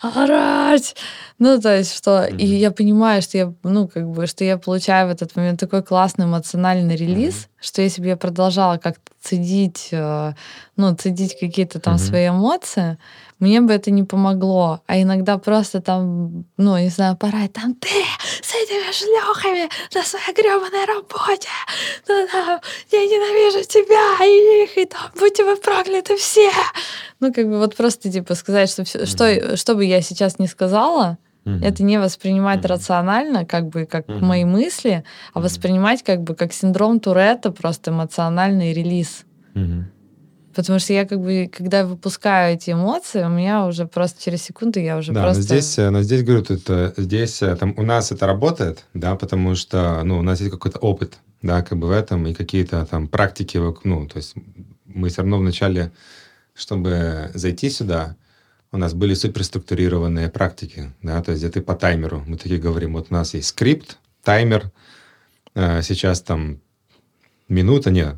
орать. Ну, то есть, что... Mm-hmm. И я понимаю, что я, ну, как бы, что я получаю в этот момент такой классный эмоциональный релиз, mm-hmm. что если бы я продолжала как-то цедить, э, ну, цедить какие-то там mm-hmm. свои эмоции, мне бы это не помогло. А иногда просто там, ну, не знаю, порать там, ты с этими шлюхами на своей гребаной работе, ну, там, я ненавижу тебя и их, и там, будьте вы прокляты все. Ну, как бы вот просто, типа, сказать, что, все, что, что бы я сейчас не сказала, Mm-hmm. Это не воспринимать mm-hmm. рационально, как бы как mm-hmm. мои мысли, а воспринимать как бы как синдром Туретта, просто эмоциональный релиз. Mm-hmm. Потому что я как бы, когда выпускаю эти эмоции, у меня уже просто через секунду я уже да, просто... Но здесь, э, но здесь, говорю, тут, э, здесь э, там, у нас это работает, да, потому что, ну, у нас есть какой-то опыт, да, как бы в этом, и какие-то там практики, ну, то есть мы все равно вначале, чтобы зайти сюда, у нас были суперструктурированные практики, да, то есть где ты по таймеру, мы такие говорим, вот у нас есть скрипт, таймер, сейчас там минута, нет,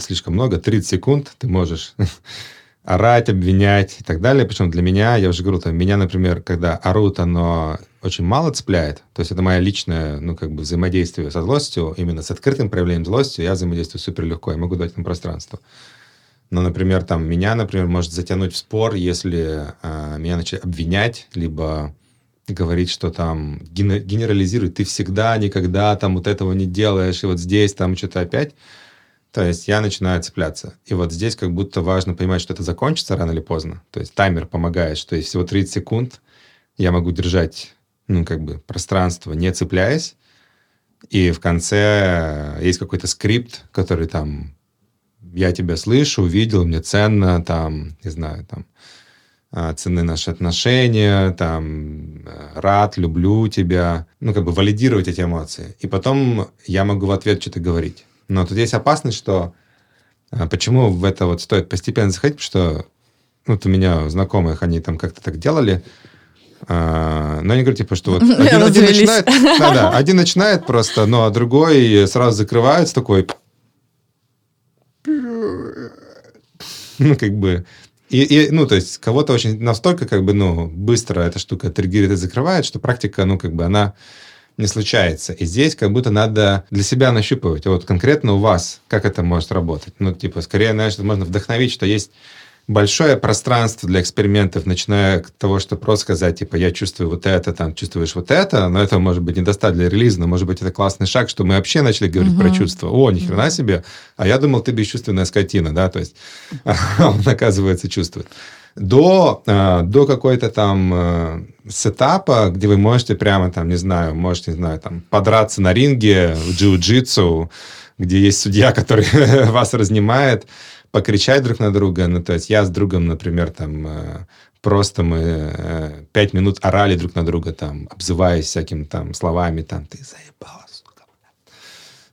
слишком много, 30 секунд ты можешь орать, обвинять и так далее. Причем для меня, я уже говорю, там, меня, например, когда орут, оно очень мало цепляет. То есть это мое личное, ну, как бы взаимодействие со злостью, именно с открытым проявлением злости, я взаимодействую супер легко, я могу дать им пространство. Но, например, там, меня, например, может затянуть в спор, если э, меня начать обвинять, либо говорить, что там генерализирует, ты всегда, никогда там вот этого не делаешь, и вот здесь там что-то опять. То есть я начинаю цепляться. И вот здесь как будто важно понимать, что это закончится рано или поздно. То есть таймер помогает, что есть всего 30 секунд я могу держать, ну, как бы пространство, не цепляясь. И в конце есть какой-то скрипт, который там я тебя слышу, увидел, мне ценно, там, не знаю, там, а, цены наши отношения, там, рад, люблю тебя, ну, как бы валидировать эти эмоции. И потом я могу в ответ что-то говорить. Но тут есть опасность, что а, почему в это вот стоит постепенно заходить, потому что ну, вот у меня знакомых, они там как-то так делали, а, но они говорят, типа, что вот один, один начинает, да, да, один начинает просто, ну, а другой сразу закрывается такой, ну, как бы, и, и, ну, то есть, кого-то очень настолько, как бы, ну, быстро эта штука триггерит и закрывает, что практика, ну, как бы, она не случается. И здесь как будто надо для себя нащупывать. Вот конкретно у вас, как это может работать? Ну, типа, скорее, знаешь, можно вдохновить, что есть большое пространство для экспериментов, начиная от того, что просто сказать, типа, я чувствую вот это, там, чувствуешь вот это, но это может быть недостаточно для релиза, но может быть это классный шаг, что мы вообще начали говорить uh-huh. про чувства. О, ни хрена себе, а я думал, ты бесчувственная скотина, да, то есть он, оказывается, чувствует до, э, до какой-то там э, сетапа, где вы можете прямо там, не знаю, можете, не знаю, там подраться на ринге в джиу-джитсу, где есть судья, который вас разнимает, покричать друг на друга. Ну, то есть я с другом, например, там э, просто мы пять минут орали друг на друга, там, обзываясь всякими там словами, там, ты заебала, сука.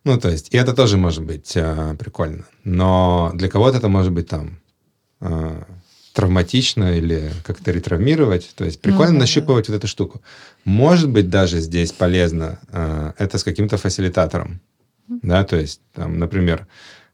Ну, то есть, и это тоже может быть э, прикольно. Но для кого-то это может быть там э, травматично или как-то ретравмировать. То есть прикольно ну, нащупывать да. вот эту штуку. Может быть, даже здесь полезно э, это с каким-то фасилитатором. Mm-hmm. Да, то есть, там, например,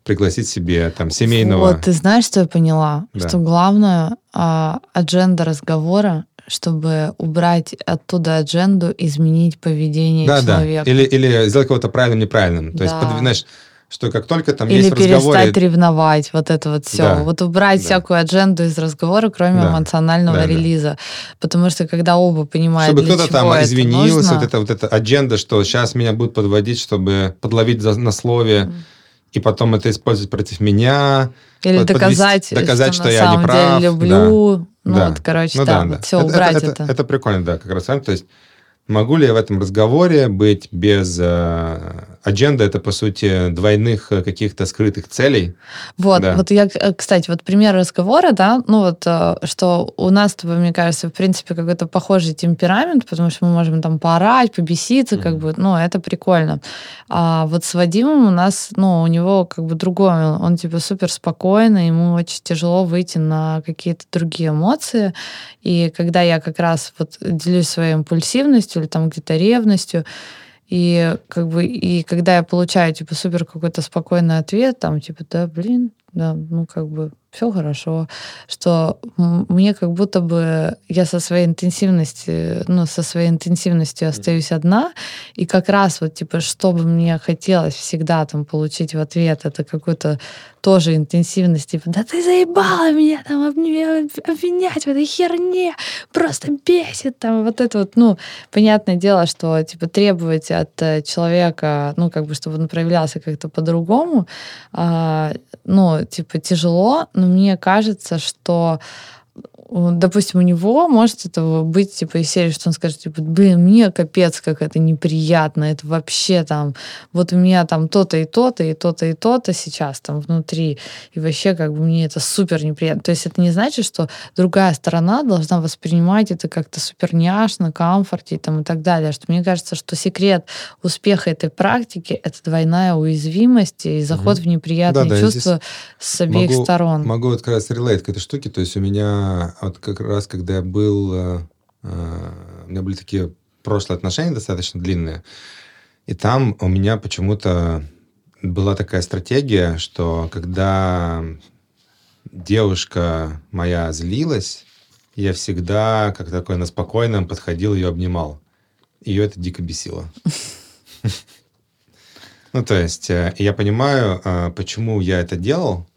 пригласить себе там семейного... Вот, ты знаешь, что я поняла? Да. Что главное а, адженда разговора, чтобы убрать оттуда адженду, изменить поведение да, человека. Да, или, или сделать кого-то правильным неправильным. То Да. есть, под- знаешь, что как только там Или есть в разговоре... перестать ревновать, вот это вот все. Да, Вот убрать да. всякую адженду из разговора, кроме Да, эмоционального да, да. релиза. Потому что когда оба понимают, Чтобы кто-то там это извинился, нужно, вот это вот эта адженда, что сейчас меня будут подводить, чтобы подловить за- на слове, и потом это использовать против меня. или под- подвести- доказать, доказать, что, что на я не прав, деле люблю. Ну Да. вот, короче, Ну да, да, вот да. все, убрать это. это. Это прикольно, да, как раз. То есть могу ли я в этом разговоре быть без адженды? Это, по сути, двойных э, каких-то скрытых целей. Вот, Да. вот я, э, кстати, вот пример разговора, да, ну вот, э, что у нас с тобой, мне кажется, в принципе, какой-то похожий темперамент, потому что мы можем там поорать, побеситься, как Мгм. бы, ну, это прикольно. А вот с Вадимом у нас, ну, у него как бы другое, он, он, типа супер спокойный, ему очень тяжело выйти на какие-то другие эмоции, и когда я как раз вот делюсь своей импульсивностью или там где-то ревностью, и как бы и когда я получаю типа супер какой-то спокойный ответ, там типа да блин, да, ну как бы все хорошо, что мне как будто бы я со своей интенсивностью, ну со своей интенсивностью остаюсь одна, и как раз вот типа что бы мне хотелось всегда там получить в ответ, это какую-то тоже интенсивность, типа да ты заебала меня там обвинять в этой херне, просто бесит там вот это вот, ну понятное дело, что типа требовать от э, человека, ну как бы чтобы он проявлялся как-то по-другому, а, ну типа тяжело, но мне кажется, что допустим, у него может это быть типа из серии, что он скажет, типа, блин, мне капец, как это неприятно, это вообще там, вот у меня там то-то и то-то, и то-то и то-то сейчас там внутри, и вообще как бы мне это супер неприятно. То есть это не значит, что другая сторона должна воспринимать это как-то супер няшно, комфорте там, и так далее. Что мне кажется, что секрет успеха этой практики — это двойная уязвимость и заход в неприятные Да-да, я чувства с обеих могу- сторон. Могу как раз релейт к этой штуке. То есть у меня вот как раз, когда я был... э, э, У меня были такие прошлые отношения достаточно длинные. И там у меня почему-то была такая стратегия, что когда девушка моя злилась, я всегда, как такой на спокойном, подходил ее обнимал. Ее это дико бесило. Ну, то есть, э, я понимаю, э, почему я это делал.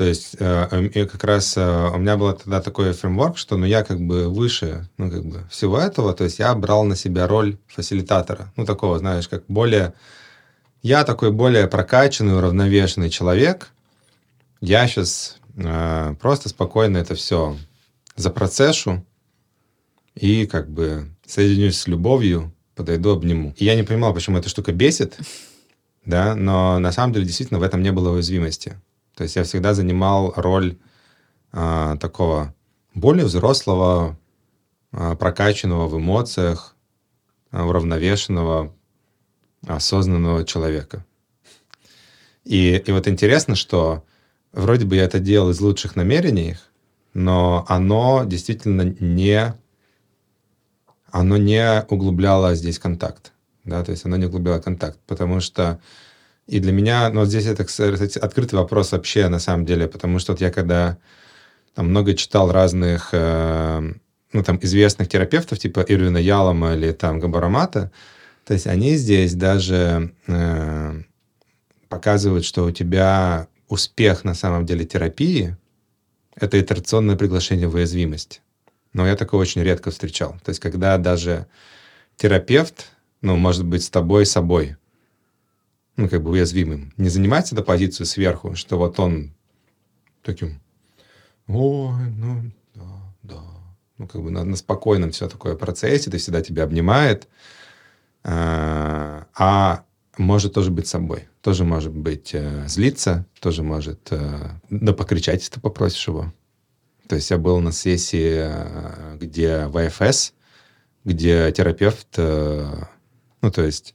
То есть, э, и как раз э, у меня был тогда такой фреймворк, что ну, я как бы выше ну, как бы всего этого, то есть я брал на себя роль фасилитатора. Ну, такого, знаешь, как более... Я такой более прокачанный, уравновешенный человек. Я сейчас просто спокойно это все запроцесшу и как бы соединюсь с любовью, подойду, обниму. И я не понимал, почему эта штука бесит, да, но на самом деле действительно в этом не было уязвимости. То есть я всегда занимал роль а, такого более взрослого, а, прокачанного в эмоциях, а, уравновешенного, осознанного человека. И, и вот интересно, что вроде бы я это делал из лучших намерений, но оно действительно не оно не углубляло здесь контакт. Да, то есть оно не углубляло контакт, потому что и для меня, ну, здесь это, кстати, открытый вопрос вообще, на самом деле, потому что вот я когда там много читал разных, э, ну, там, известных терапевтов, типа Ирвина Ялома или там Габарамата, то есть они здесь даже э, показывают, что у тебя успех на самом деле терапии — это итерационное приглашение в уязвимость. Но я такое очень редко встречал. То есть когда даже терапевт, ну, может быть, с тобой собой, ну, как бы уязвимым, не занимается эту позицию сверху, что вот он таким, ой, ну, да, да, ну, как бы на, на спокойном все такое процессе, то всегда тебя обнимает, а, а может тоже быть собой, тоже может быть э, злиться, тоже может, э, да покричать, если ты попросишь его. То есть я был на сессии, э, где в АФС, где терапевт, э, ну, то есть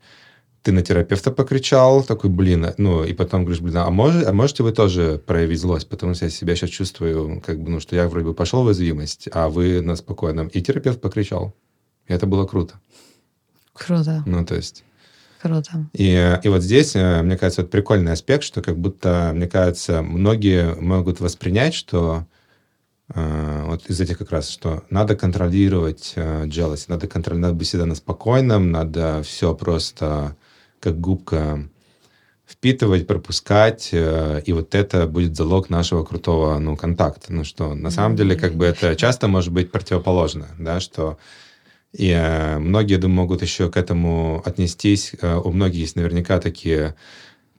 ты на терапевта покричал, такой, блин, ну, и потом говоришь, блин, а, может, а можете вы тоже проявить злость, потому что я себя сейчас чувствую, как бы, ну, что я вроде бы пошел в уязвимость, а вы на спокойном. И терапевт покричал. И это было круто. Круто, Ну, то есть... круто. И, и вот здесь, э, мне кажется, вот прикольный аспект, что как будто, мне кажется, многие могут воспринять, что э, вот из этих как раз, что надо контролировать э, jealousy, надо контролировать, надо быть всегда на спокойном, надо все просто как губка впитывать, пропускать, э, и вот это будет залог нашего крутого, ну, контакта. Ну, что на самом деле, как бы это часто может быть противоположно, да, что и э, многие, думаю, могут еще к этому отнестись. Э, у многих есть наверняка такие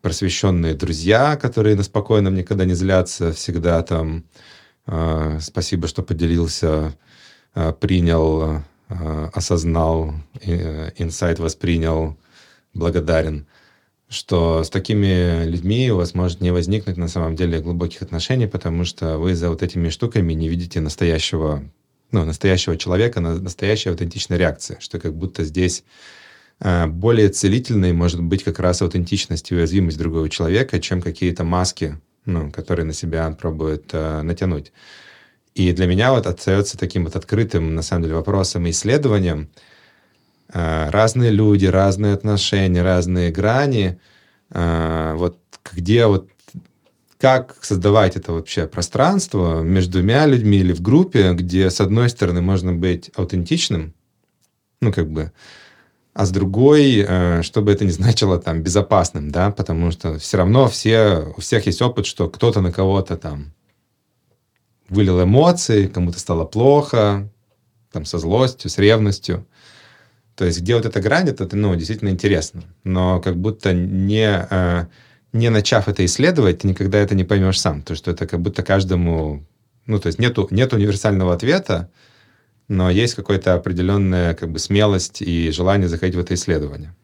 просвещенные друзья, которые на спокойном никогда не злятся, всегда там э, спасибо, что поделился, э, принял, э, осознал, инсайт воспринял, благодарен что с такими людьми у вас может не возникнуть на самом деле глубоких отношений, потому что вы за вот этими штуками не видите настоящего, ну, настоящего человека, настоящей аутентичной реакции, что как будто здесь э, более целительной может быть как раз аутентичность и уязвимость другого человека, чем какие-то маски, ну, которые на себя пробует э, натянуть. И для меня вот остается таким вот открытым, на самом деле, вопросом и исследованием, разные люди, разные отношения, разные грани. Э, вот где вот как создавать это вообще пространство между двумя людьми или в группе, где с одной стороны можно быть аутентичным, ну как бы, а с другой, э, чтобы это не значило там безопасным, да, потому что все равно все, у всех есть опыт, что кто-то на кого-то там вылил эмоции, кому-то стало плохо, там со злостью, с ревностью. То есть, где вот эта грань, это, ну, действительно интересно. Но как будто не, э, не начав это исследовать, ты никогда это не поймешь сам. То, что это как будто каждому... Ну, то есть, нету, нет универсального ответа, но есть какая-то определенная как бы смелость и желание заходить в это исследование.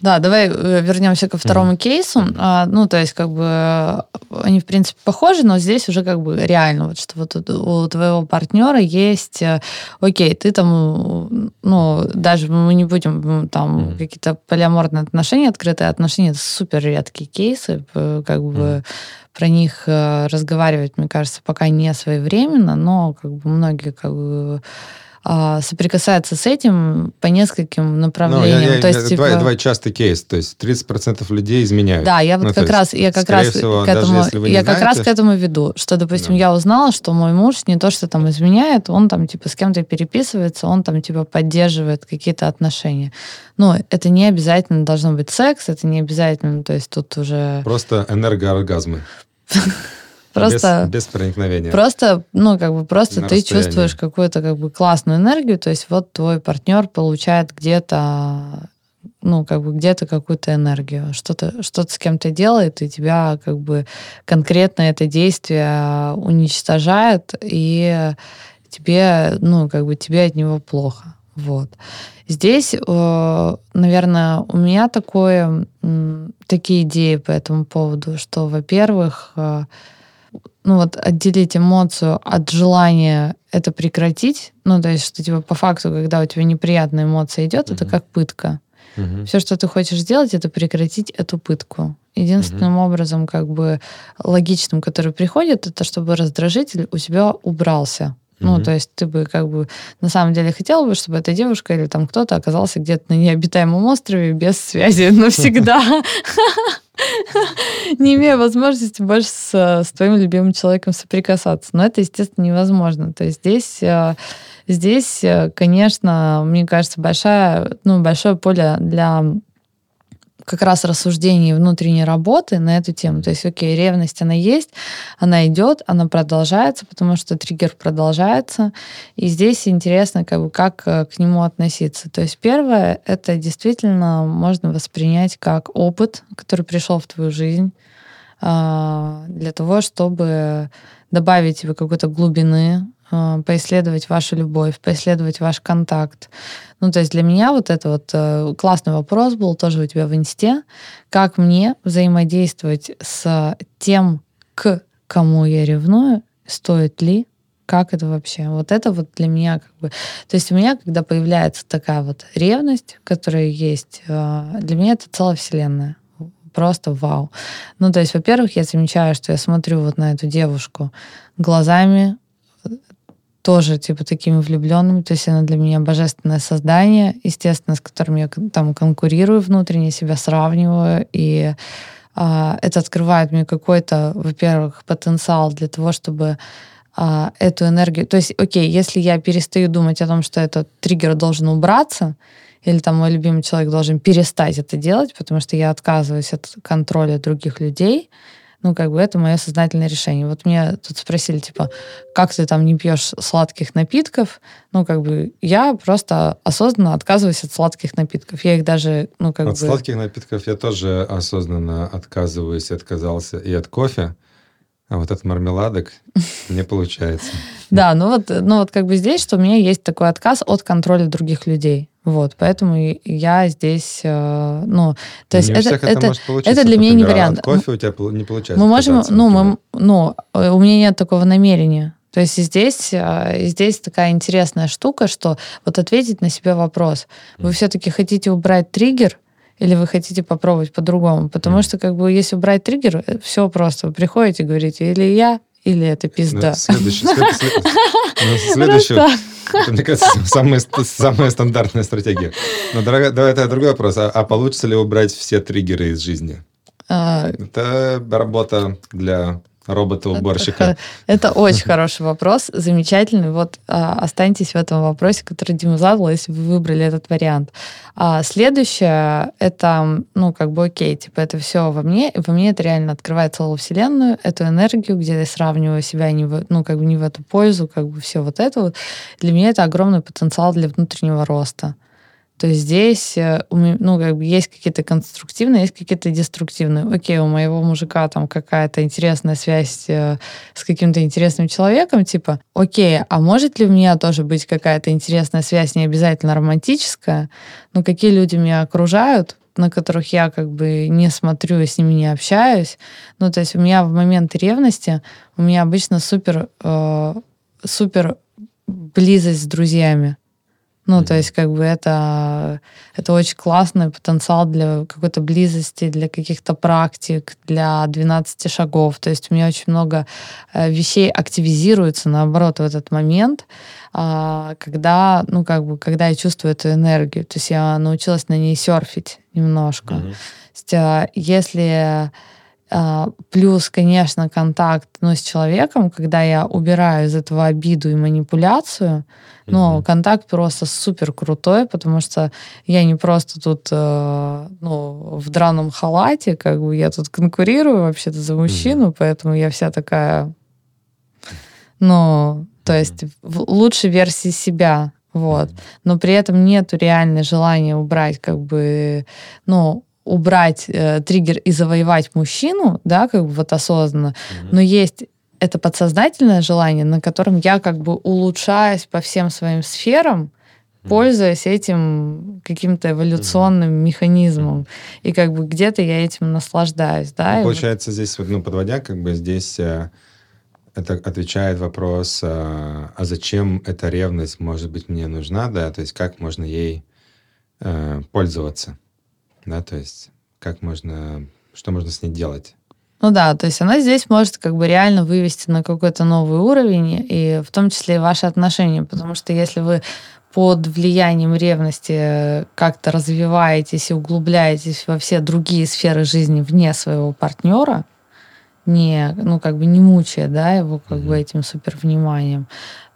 Да, давай э, вернемся ко второму mm-hmm. кейсу. А, ну, то есть, как бы они, в принципе, похожи, но здесь уже как бы реально, вот, что вот у твоего партнера есть, э, окей, ты там, ну, даже мы не будем там mm-hmm. какие-то полиаморные отношения, открытые отношения, это супер редкие кейсы, как бы mm-hmm. про них э, разговаривать, мне кажется, пока не своевременно, но как бы многие как бы а, соприкасается с этим по нескольким направлениям. Ну, я, я, то есть, типа... два, частый кейс, то есть 30% людей изменяют. Да, я вот ну, как раз, я как раз всего, к этому, я знаете... как раз к этому веду, что, допустим, да. я узнала, что мой муж не то, что там изменяет, он там типа с кем-то переписывается, он там типа поддерживает какие-то отношения. Но это не обязательно должно быть секс, это не обязательно, то есть тут уже... Просто энергооргазмы. Просто, без, без проникновения. Просто, ну, как бы просто На ты чувствуешь какую-то как бы классную энергию, то есть вот твой партнер получает где-то ну, как бы где-то какую-то энергию, что-то что с кем-то делает, и тебя как бы конкретно это действие уничтожает, и тебе, ну, как бы тебе от него плохо. Вот. Здесь, э, наверное, у меня такое, такие идеи по этому поводу, что, во-первых, э, ну вот отделить эмоцию от желания это прекратить, ну то есть что типа по факту, когда у тебя неприятная эмоция идет, mm-hmm. это как пытка. Mm-hmm. Все, что ты хочешь сделать, это прекратить эту пытку. Единственным mm-hmm. образом, как бы логичным, который приходит, это чтобы раздражитель у тебя убрался. Ну, то есть ты бы как бы на самом деле хотела бы, чтобы эта девушка или там кто-то оказался где-то на необитаемом острове без связи навсегда. Не имея возможности больше с, с твоим любимым человеком соприкасаться. Но это, естественно, невозможно. То есть здесь э, Здесь, э, конечно, мне кажется, большая, ну, большое поле для как раз рассуждений внутренней работы на эту тему. То есть, окей, ревность, она есть, она идет, она продолжается, потому что триггер продолжается. И здесь интересно, как, бы, как э, к нему относиться. То есть, первое, это действительно можно воспринять как опыт, который пришел в твою жизнь, а, для того, чтобы добавить тебе какой-то глубины, поисследовать вашу любовь, поисследовать ваш контакт. Ну, то есть для меня вот это вот э, классный вопрос был тоже у тебя в инсте. Как мне взаимодействовать с тем, к кому я ревную, стоит ли, как это вообще? Вот это вот для меня как бы... То есть у меня, когда появляется такая вот ревность, которая есть, э, для меня это целая вселенная просто вау. Ну, то есть, во-первых, я замечаю, что я смотрю вот на эту девушку глазами тоже типа такими влюбленными. То есть она для меня божественное создание, естественно, с которым я там конкурирую внутренне, себя сравниваю. И а, это открывает мне какой-то, во-первых, потенциал для того, чтобы а, эту энергию. То есть, окей, если я перестаю думать о том, что этот триггер должен убраться, или там мой любимый человек должен перестать это делать, потому что я отказываюсь от контроля других людей, ну, как бы это мое сознательное решение. Вот меня тут спросили, типа, как ты там не пьешь сладких напитков? Ну, как бы я просто осознанно отказываюсь от сладких напитков. Я их даже, ну, как от бы... От сладких напитков я тоже осознанно отказываюсь, отказался и от кофе. А вот от мармеладок не получается. Да, ну вот, ну вот как бы здесь, что у меня есть такой отказ от контроля других людей. Вот, поэтому я здесь, э, ну, то есть это, это, это, это для меня не вариант. От кофе у тебя не получается. Мы можем, ну, мы, ну, э, у меня нет такого намерения. То есть здесь, э, здесь такая интересная штука, что вот ответить на себе вопрос. Вы все-таки хотите убрать триггер, или вы хотите попробовать по-другому? Потому что, как бы, если убрать триггер, все просто. Вы приходите и говорите, или я, или это пизда. Следующий, следующий, это, мне кажется, самая, самая стандартная стратегия. Но дорогая, давай это другой вопрос. А, а получится ли убрать все триггеры из жизни? А... Это работа для робота-уборщика? Это очень хороший вопрос, замечательный. Вот а, останьтесь в этом вопросе, который Дима задал, если вы выбрали этот вариант. А следующее, это, ну, как бы окей, типа это все во мне, и во мне это реально открывает целую вселенную, эту энергию, где я сравниваю себя не в, ну, как бы не в эту пользу, как бы все вот это вот. Для меня это огромный потенциал для внутреннего роста то здесь, э, ну, как бы есть какие-то конструктивные, есть какие-то деструктивные. Окей, у моего мужика там какая-то интересная связь э, с каким-то интересным человеком, типа, окей, а может ли у меня тоже быть какая-то интересная связь, не обязательно романтическая, но какие люди меня окружают, на которых я как бы не смотрю и с ними не общаюсь. Ну, то есть у меня в момент ревности у меня обычно супер, э, супер близость с друзьями. Ну, mm-hmm. то есть, как бы это, это очень классный потенциал для какой-то близости, для каких-то практик, для 12 шагов. То есть у меня очень много э, вещей активизируется, наоборот, в этот момент, а, когда, ну, как бы, когда я чувствую эту энергию. То есть я научилась на ней серфить немножко. Mm-hmm. То есть, а, если плюс, конечно, контакт ну, с человеком, когда я убираю из этого обиду и манипуляцию, но mm-hmm. контакт просто супер крутой, потому что я не просто тут э, ну, в драном халате, как бы я тут конкурирую вообще-то за мужчину, mm-hmm. поэтому я вся такая, ну, то есть в лучшей версии себя, вот. Но при этом нету реального желания убрать, как бы, ну, убрать э, триггер и завоевать мужчину, да, как бы вот осознанно, mm-hmm. но есть это подсознательное желание, на котором я как бы улучшаюсь по всем своим сферам, пользуясь этим каким-то эволюционным mm-hmm. механизмом. И как бы где-то я этим наслаждаюсь, да. Ну, получается, вот... здесь, ну, подводя, как бы здесь э, это отвечает вопрос, э, а зачем эта ревность, может быть, мне нужна, да, то есть как можно ей э, пользоваться, да, то есть как можно, что можно с ней делать. Ну да, то есть она здесь может как бы реально вывести на какой-то новый уровень, и в том числе и ваши отношения, потому что если вы под влиянием ревности как-то развиваетесь и углубляетесь во все другие сферы жизни вне своего партнера, не, ну, как бы не мучая, да, его как mm-hmm. бы этим супер вниманием,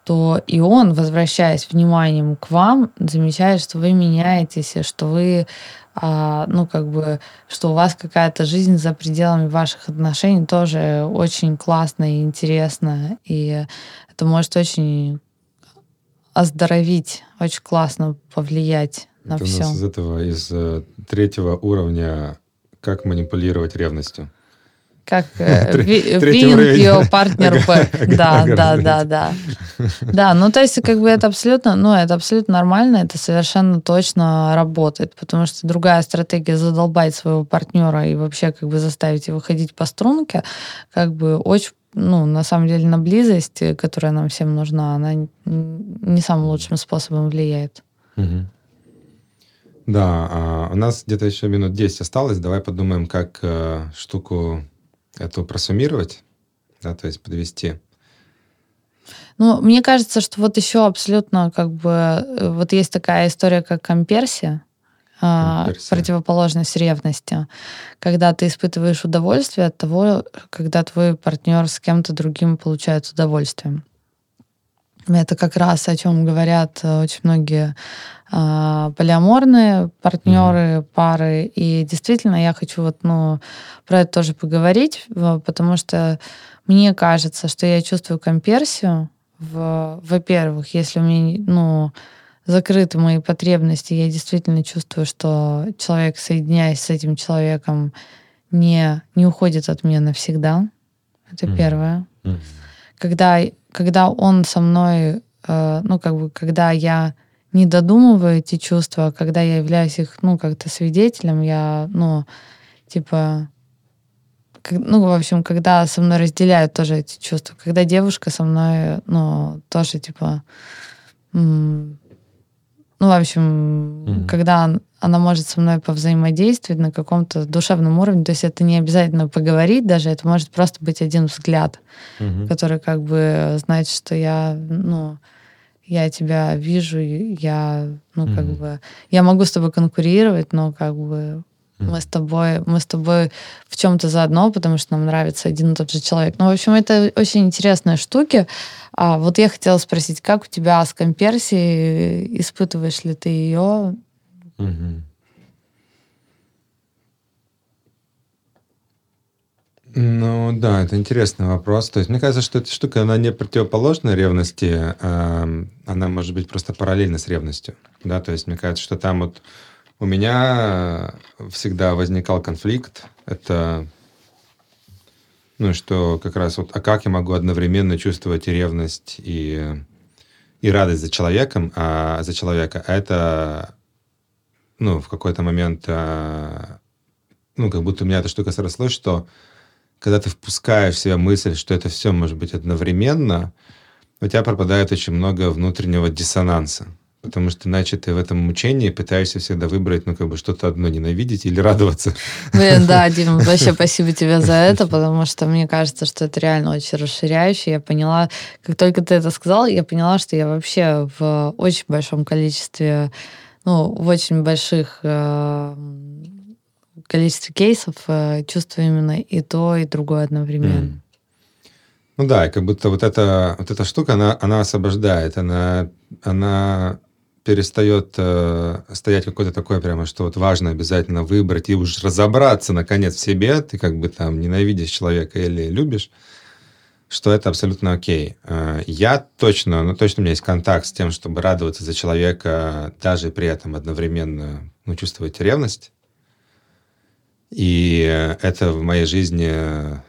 то и он, возвращаясь вниманием к вам, замечает, что вы меняетесь, что вы а, ну, как бы, что у вас какая-то жизнь за пределами ваших отношений тоже очень классная и интересная. И это может очень оздоровить, очень классно повлиять на это все. У нас из этого, из э, третьего уровня, как манипулировать ревностью. Как э, your partner back. Да, да, да, да. Да, ну то есть как бы это абсолютно, ну это абсолютно нормально, это совершенно точно работает, потому что другая стратегия задолбать своего партнера и вообще как бы заставить его ходить по струнке, как бы очень ну, на самом деле, на близость, которая нам всем нужна, она не самым лучшим способом влияет. Угу. Да, а у нас где-то еще минут 10 осталось. Давай подумаем, как э, штуку эту просуммировать, да, то есть подвести. Ну, мне кажется, что вот еще абсолютно как бы э, вот есть такая история, как комперсия, а, комперсия. противоположность ревности, когда ты испытываешь удовольствие от того, когда твой партнер с кем-то другим получает удовольствие. Это как раз о чем говорят э, очень многие полиаморные партнеры, mm-hmm. пары. И действительно, я хочу вот, ну, про это тоже поговорить, потому что мне кажется, что я чувствую комперсию. В, во-первых, если у меня, ну, закрыты мои потребности, я действительно чувствую, что человек, соединяясь с этим человеком, не, не уходит от меня навсегда. Это mm-hmm. первое. Mm-hmm. Когда, когда он со мной, э, ну, как бы, когда я не додумываю эти чувства, когда я являюсь их, ну, как-то свидетелем, я, ну, типа, как, ну, в общем, когда со мной разделяют тоже эти чувства, когда девушка со мной, ну, тоже, типа, ну, в общем, mm-hmm. когда она может со мной повзаимодействовать на каком-то душевном уровне, то есть это не обязательно поговорить даже, это может просто быть один взгляд, mm-hmm. который как бы значит, что я, ну, я тебя вижу, я, ну, mm-hmm. как бы, я могу с тобой конкурировать, но как бы мы с тобой, мы с тобой в чем-то заодно, потому что нам нравится один и тот же человек. Ну, в общем, это очень интересные штуки. А вот я хотела спросить, как у тебя с комперсией, испытываешь ли ты ее? Угу. Ну да, это интересный вопрос. То есть мне кажется, что эта штука, она не противоположна ревности, а она может быть просто параллельна с ревностью. Да, то есть мне кажется, что там вот у меня всегда возникал конфликт. Это ну, что как раз вот, а как я могу одновременно чувствовать и ревность, и, и радость за человеком, а за человека, а это, ну, в какой-то момент, а, ну, как будто у меня эта штука срослась, что когда ты впускаешь в себя мысль, что это все может быть одновременно, у тебя пропадает очень много внутреннего диссонанса. Потому что иначе ты в этом мучении пытаешься всегда выбрать, ну, как бы что-то одно ненавидеть или радоваться. Блин, да, Дим, вообще спасибо тебе за это, потому что мне кажется, что это реально очень расширяюще. Я поняла, как только ты это сказал, я поняла, что я вообще в очень большом количестве, ну, в очень больших э, количестве кейсов э, чувствую именно и то, и другое одновременно. Mm. Ну да, как будто вот эта, вот эта штука, она, она освобождает, она, она перестает э, стоять какое-то такое прямо, что вот важно обязательно выбрать и уж разобраться наконец в себе, ты как бы там ненавидишь человека или любишь, что это абсолютно окей. Э, я точно, ну точно у меня есть контакт с тем, чтобы радоваться за человека, даже при этом одновременно ну, чувствовать ревность. И это в моей жизни,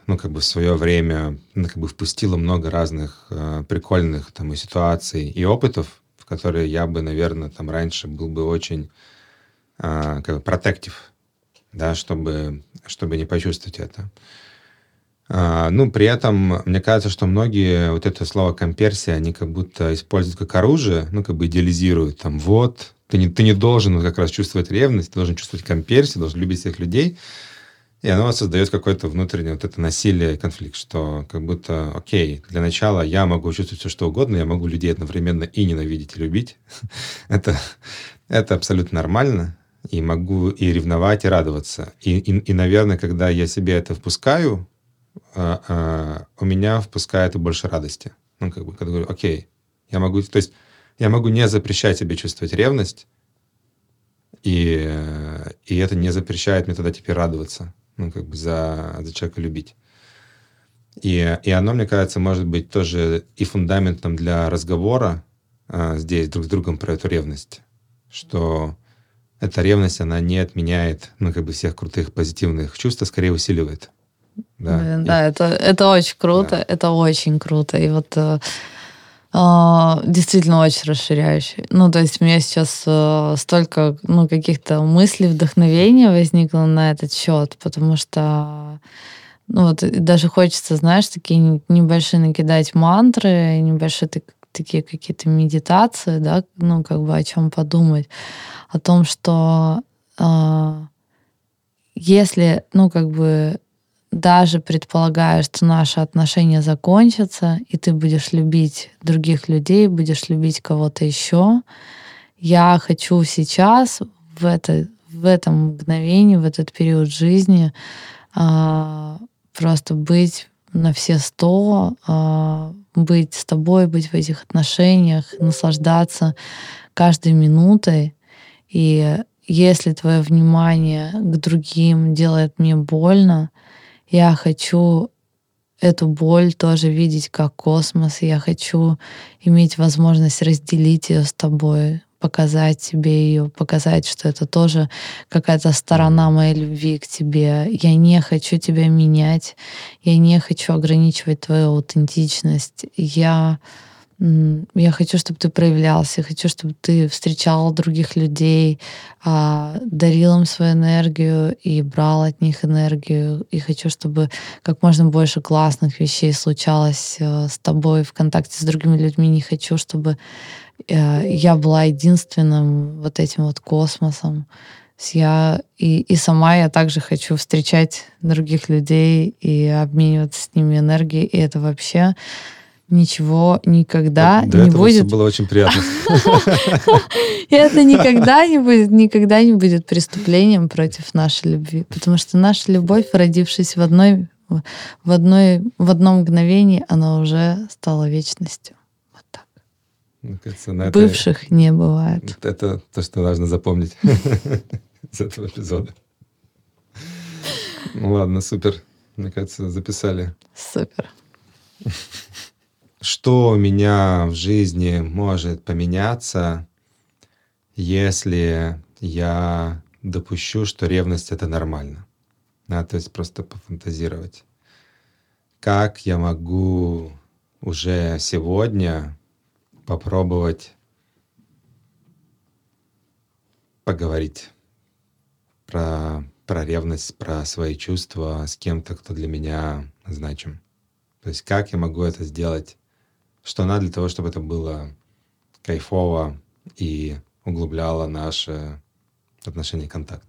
ну, как бы в свое время, ну, как бы впустило много разных э, прикольных там и ситуаций, и опытов, в которые я бы, наверное, там раньше был бы очень э, как бы протектив, да, чтобы, чтобы не почувствовать это. А, ну, при этом, мне кажется, что многие вот это слово комперсия, они как будто используют как оружие, ну, как бы идеализируют, там, вот, ты не, ты не должен как раз чувствовать ревность, ты должен чувствовать комперсию, должен любить всех людей. И оно создает какое-то внутреннее вот это насилие конфликт, что как будто, окей, для начала я могу чувствовать все, что угодно, я могу людей одновременно и ненавидеть, и любить. это, это абсолютно нормально. И могу и ревновать, и радоваться. И, и, и наверное, когда я себе это впускаю, у меня впускает больше радости. Ну, как бы, когда говорю, окей, я могу... То есть я могу не запрещать себе чувствовать ревность, и, и это не запрещает мне тогда теперь радоваться ну, как бы за, за человека любить. И, и оно, мне кажется, может быть тоже и фундаментом для разговора а, здесь друг с другом про эту ревность, что эта ревность, она не отменяет, ну, как бы всех крутых позитивных чувств, а скорее усиливает. Да, Блин, да это, это очень круто, да. это очень круто. И вот э, а, действительно очень расширяющий. Ну, то есть у меня сейчас э, столько ну, каких-то мыслей, вдохновения возникло на этот счет, потому что ну, вот даже хочется, знаешь, такие небольшие накидать мантры, небольшие так, такие какие-то медитации, да, ну, как бы о чем подумать. О том, что э, если, ну, как бы даже предполагая, что наши отношения закончатся, и ты будешь любить других людей, будешь любить кого-то еще, я хочу сейчас, в, это, в этом мгновении, в этот период жизни, а, просто быть на все сто, э, быть с тобой, быть в этих отношениях, наслаждаться каждой минутой. И если твое внимание к другим делает мне больно, я хочу эту боль тоже видеть как космос. Я хочу иметь возможность разделить ее с тобой, показать тебе ее, показать, что это тоже какая-то сторона моей любви к тебе. Я не хочу тебя менять, я не хочу ограничивать твою аутентичность. Я я хочу, чтобы ты проявлялся, я хочу, чтобы ты встречал других людей, а, дарил им свою энергию и брал от них энергию. И хочу, чтобы как можно больше классных вещей случалось э, с тобой в контакте с другими людьми. Не хочу, чтобы э, я была единственным вот этим вот космосом. Я и, и сама я также хочу встречать других людей и обмениваться с ними энергией. И это вообще ничего никогда До не этого будет. было очень приятно. Это никогда не будет, никогда не будет преступлением против нашей любви, потому что наша любовь, родившись в одной, в одной, в одном мгновении, она уже стала вечностью. Вот так. Мне кажется, на Бывших не бывает. Это то, что важно запомнить из этого эпизода. Ну ладно, супер. Мне кажется, записали. Супер. Что у меня в жизни может поменяться, если я допущу, что ревность это нормально? Да, то есть просто пофантазировать. Как я могу уже сегодня попробовать поговорить про, про ревность, про свои чувства с кем-то, кто для меня значим. То есть как я могу это сделать, что надо для того, чтобы это было кайфово и углубляло наши отношения и контакт.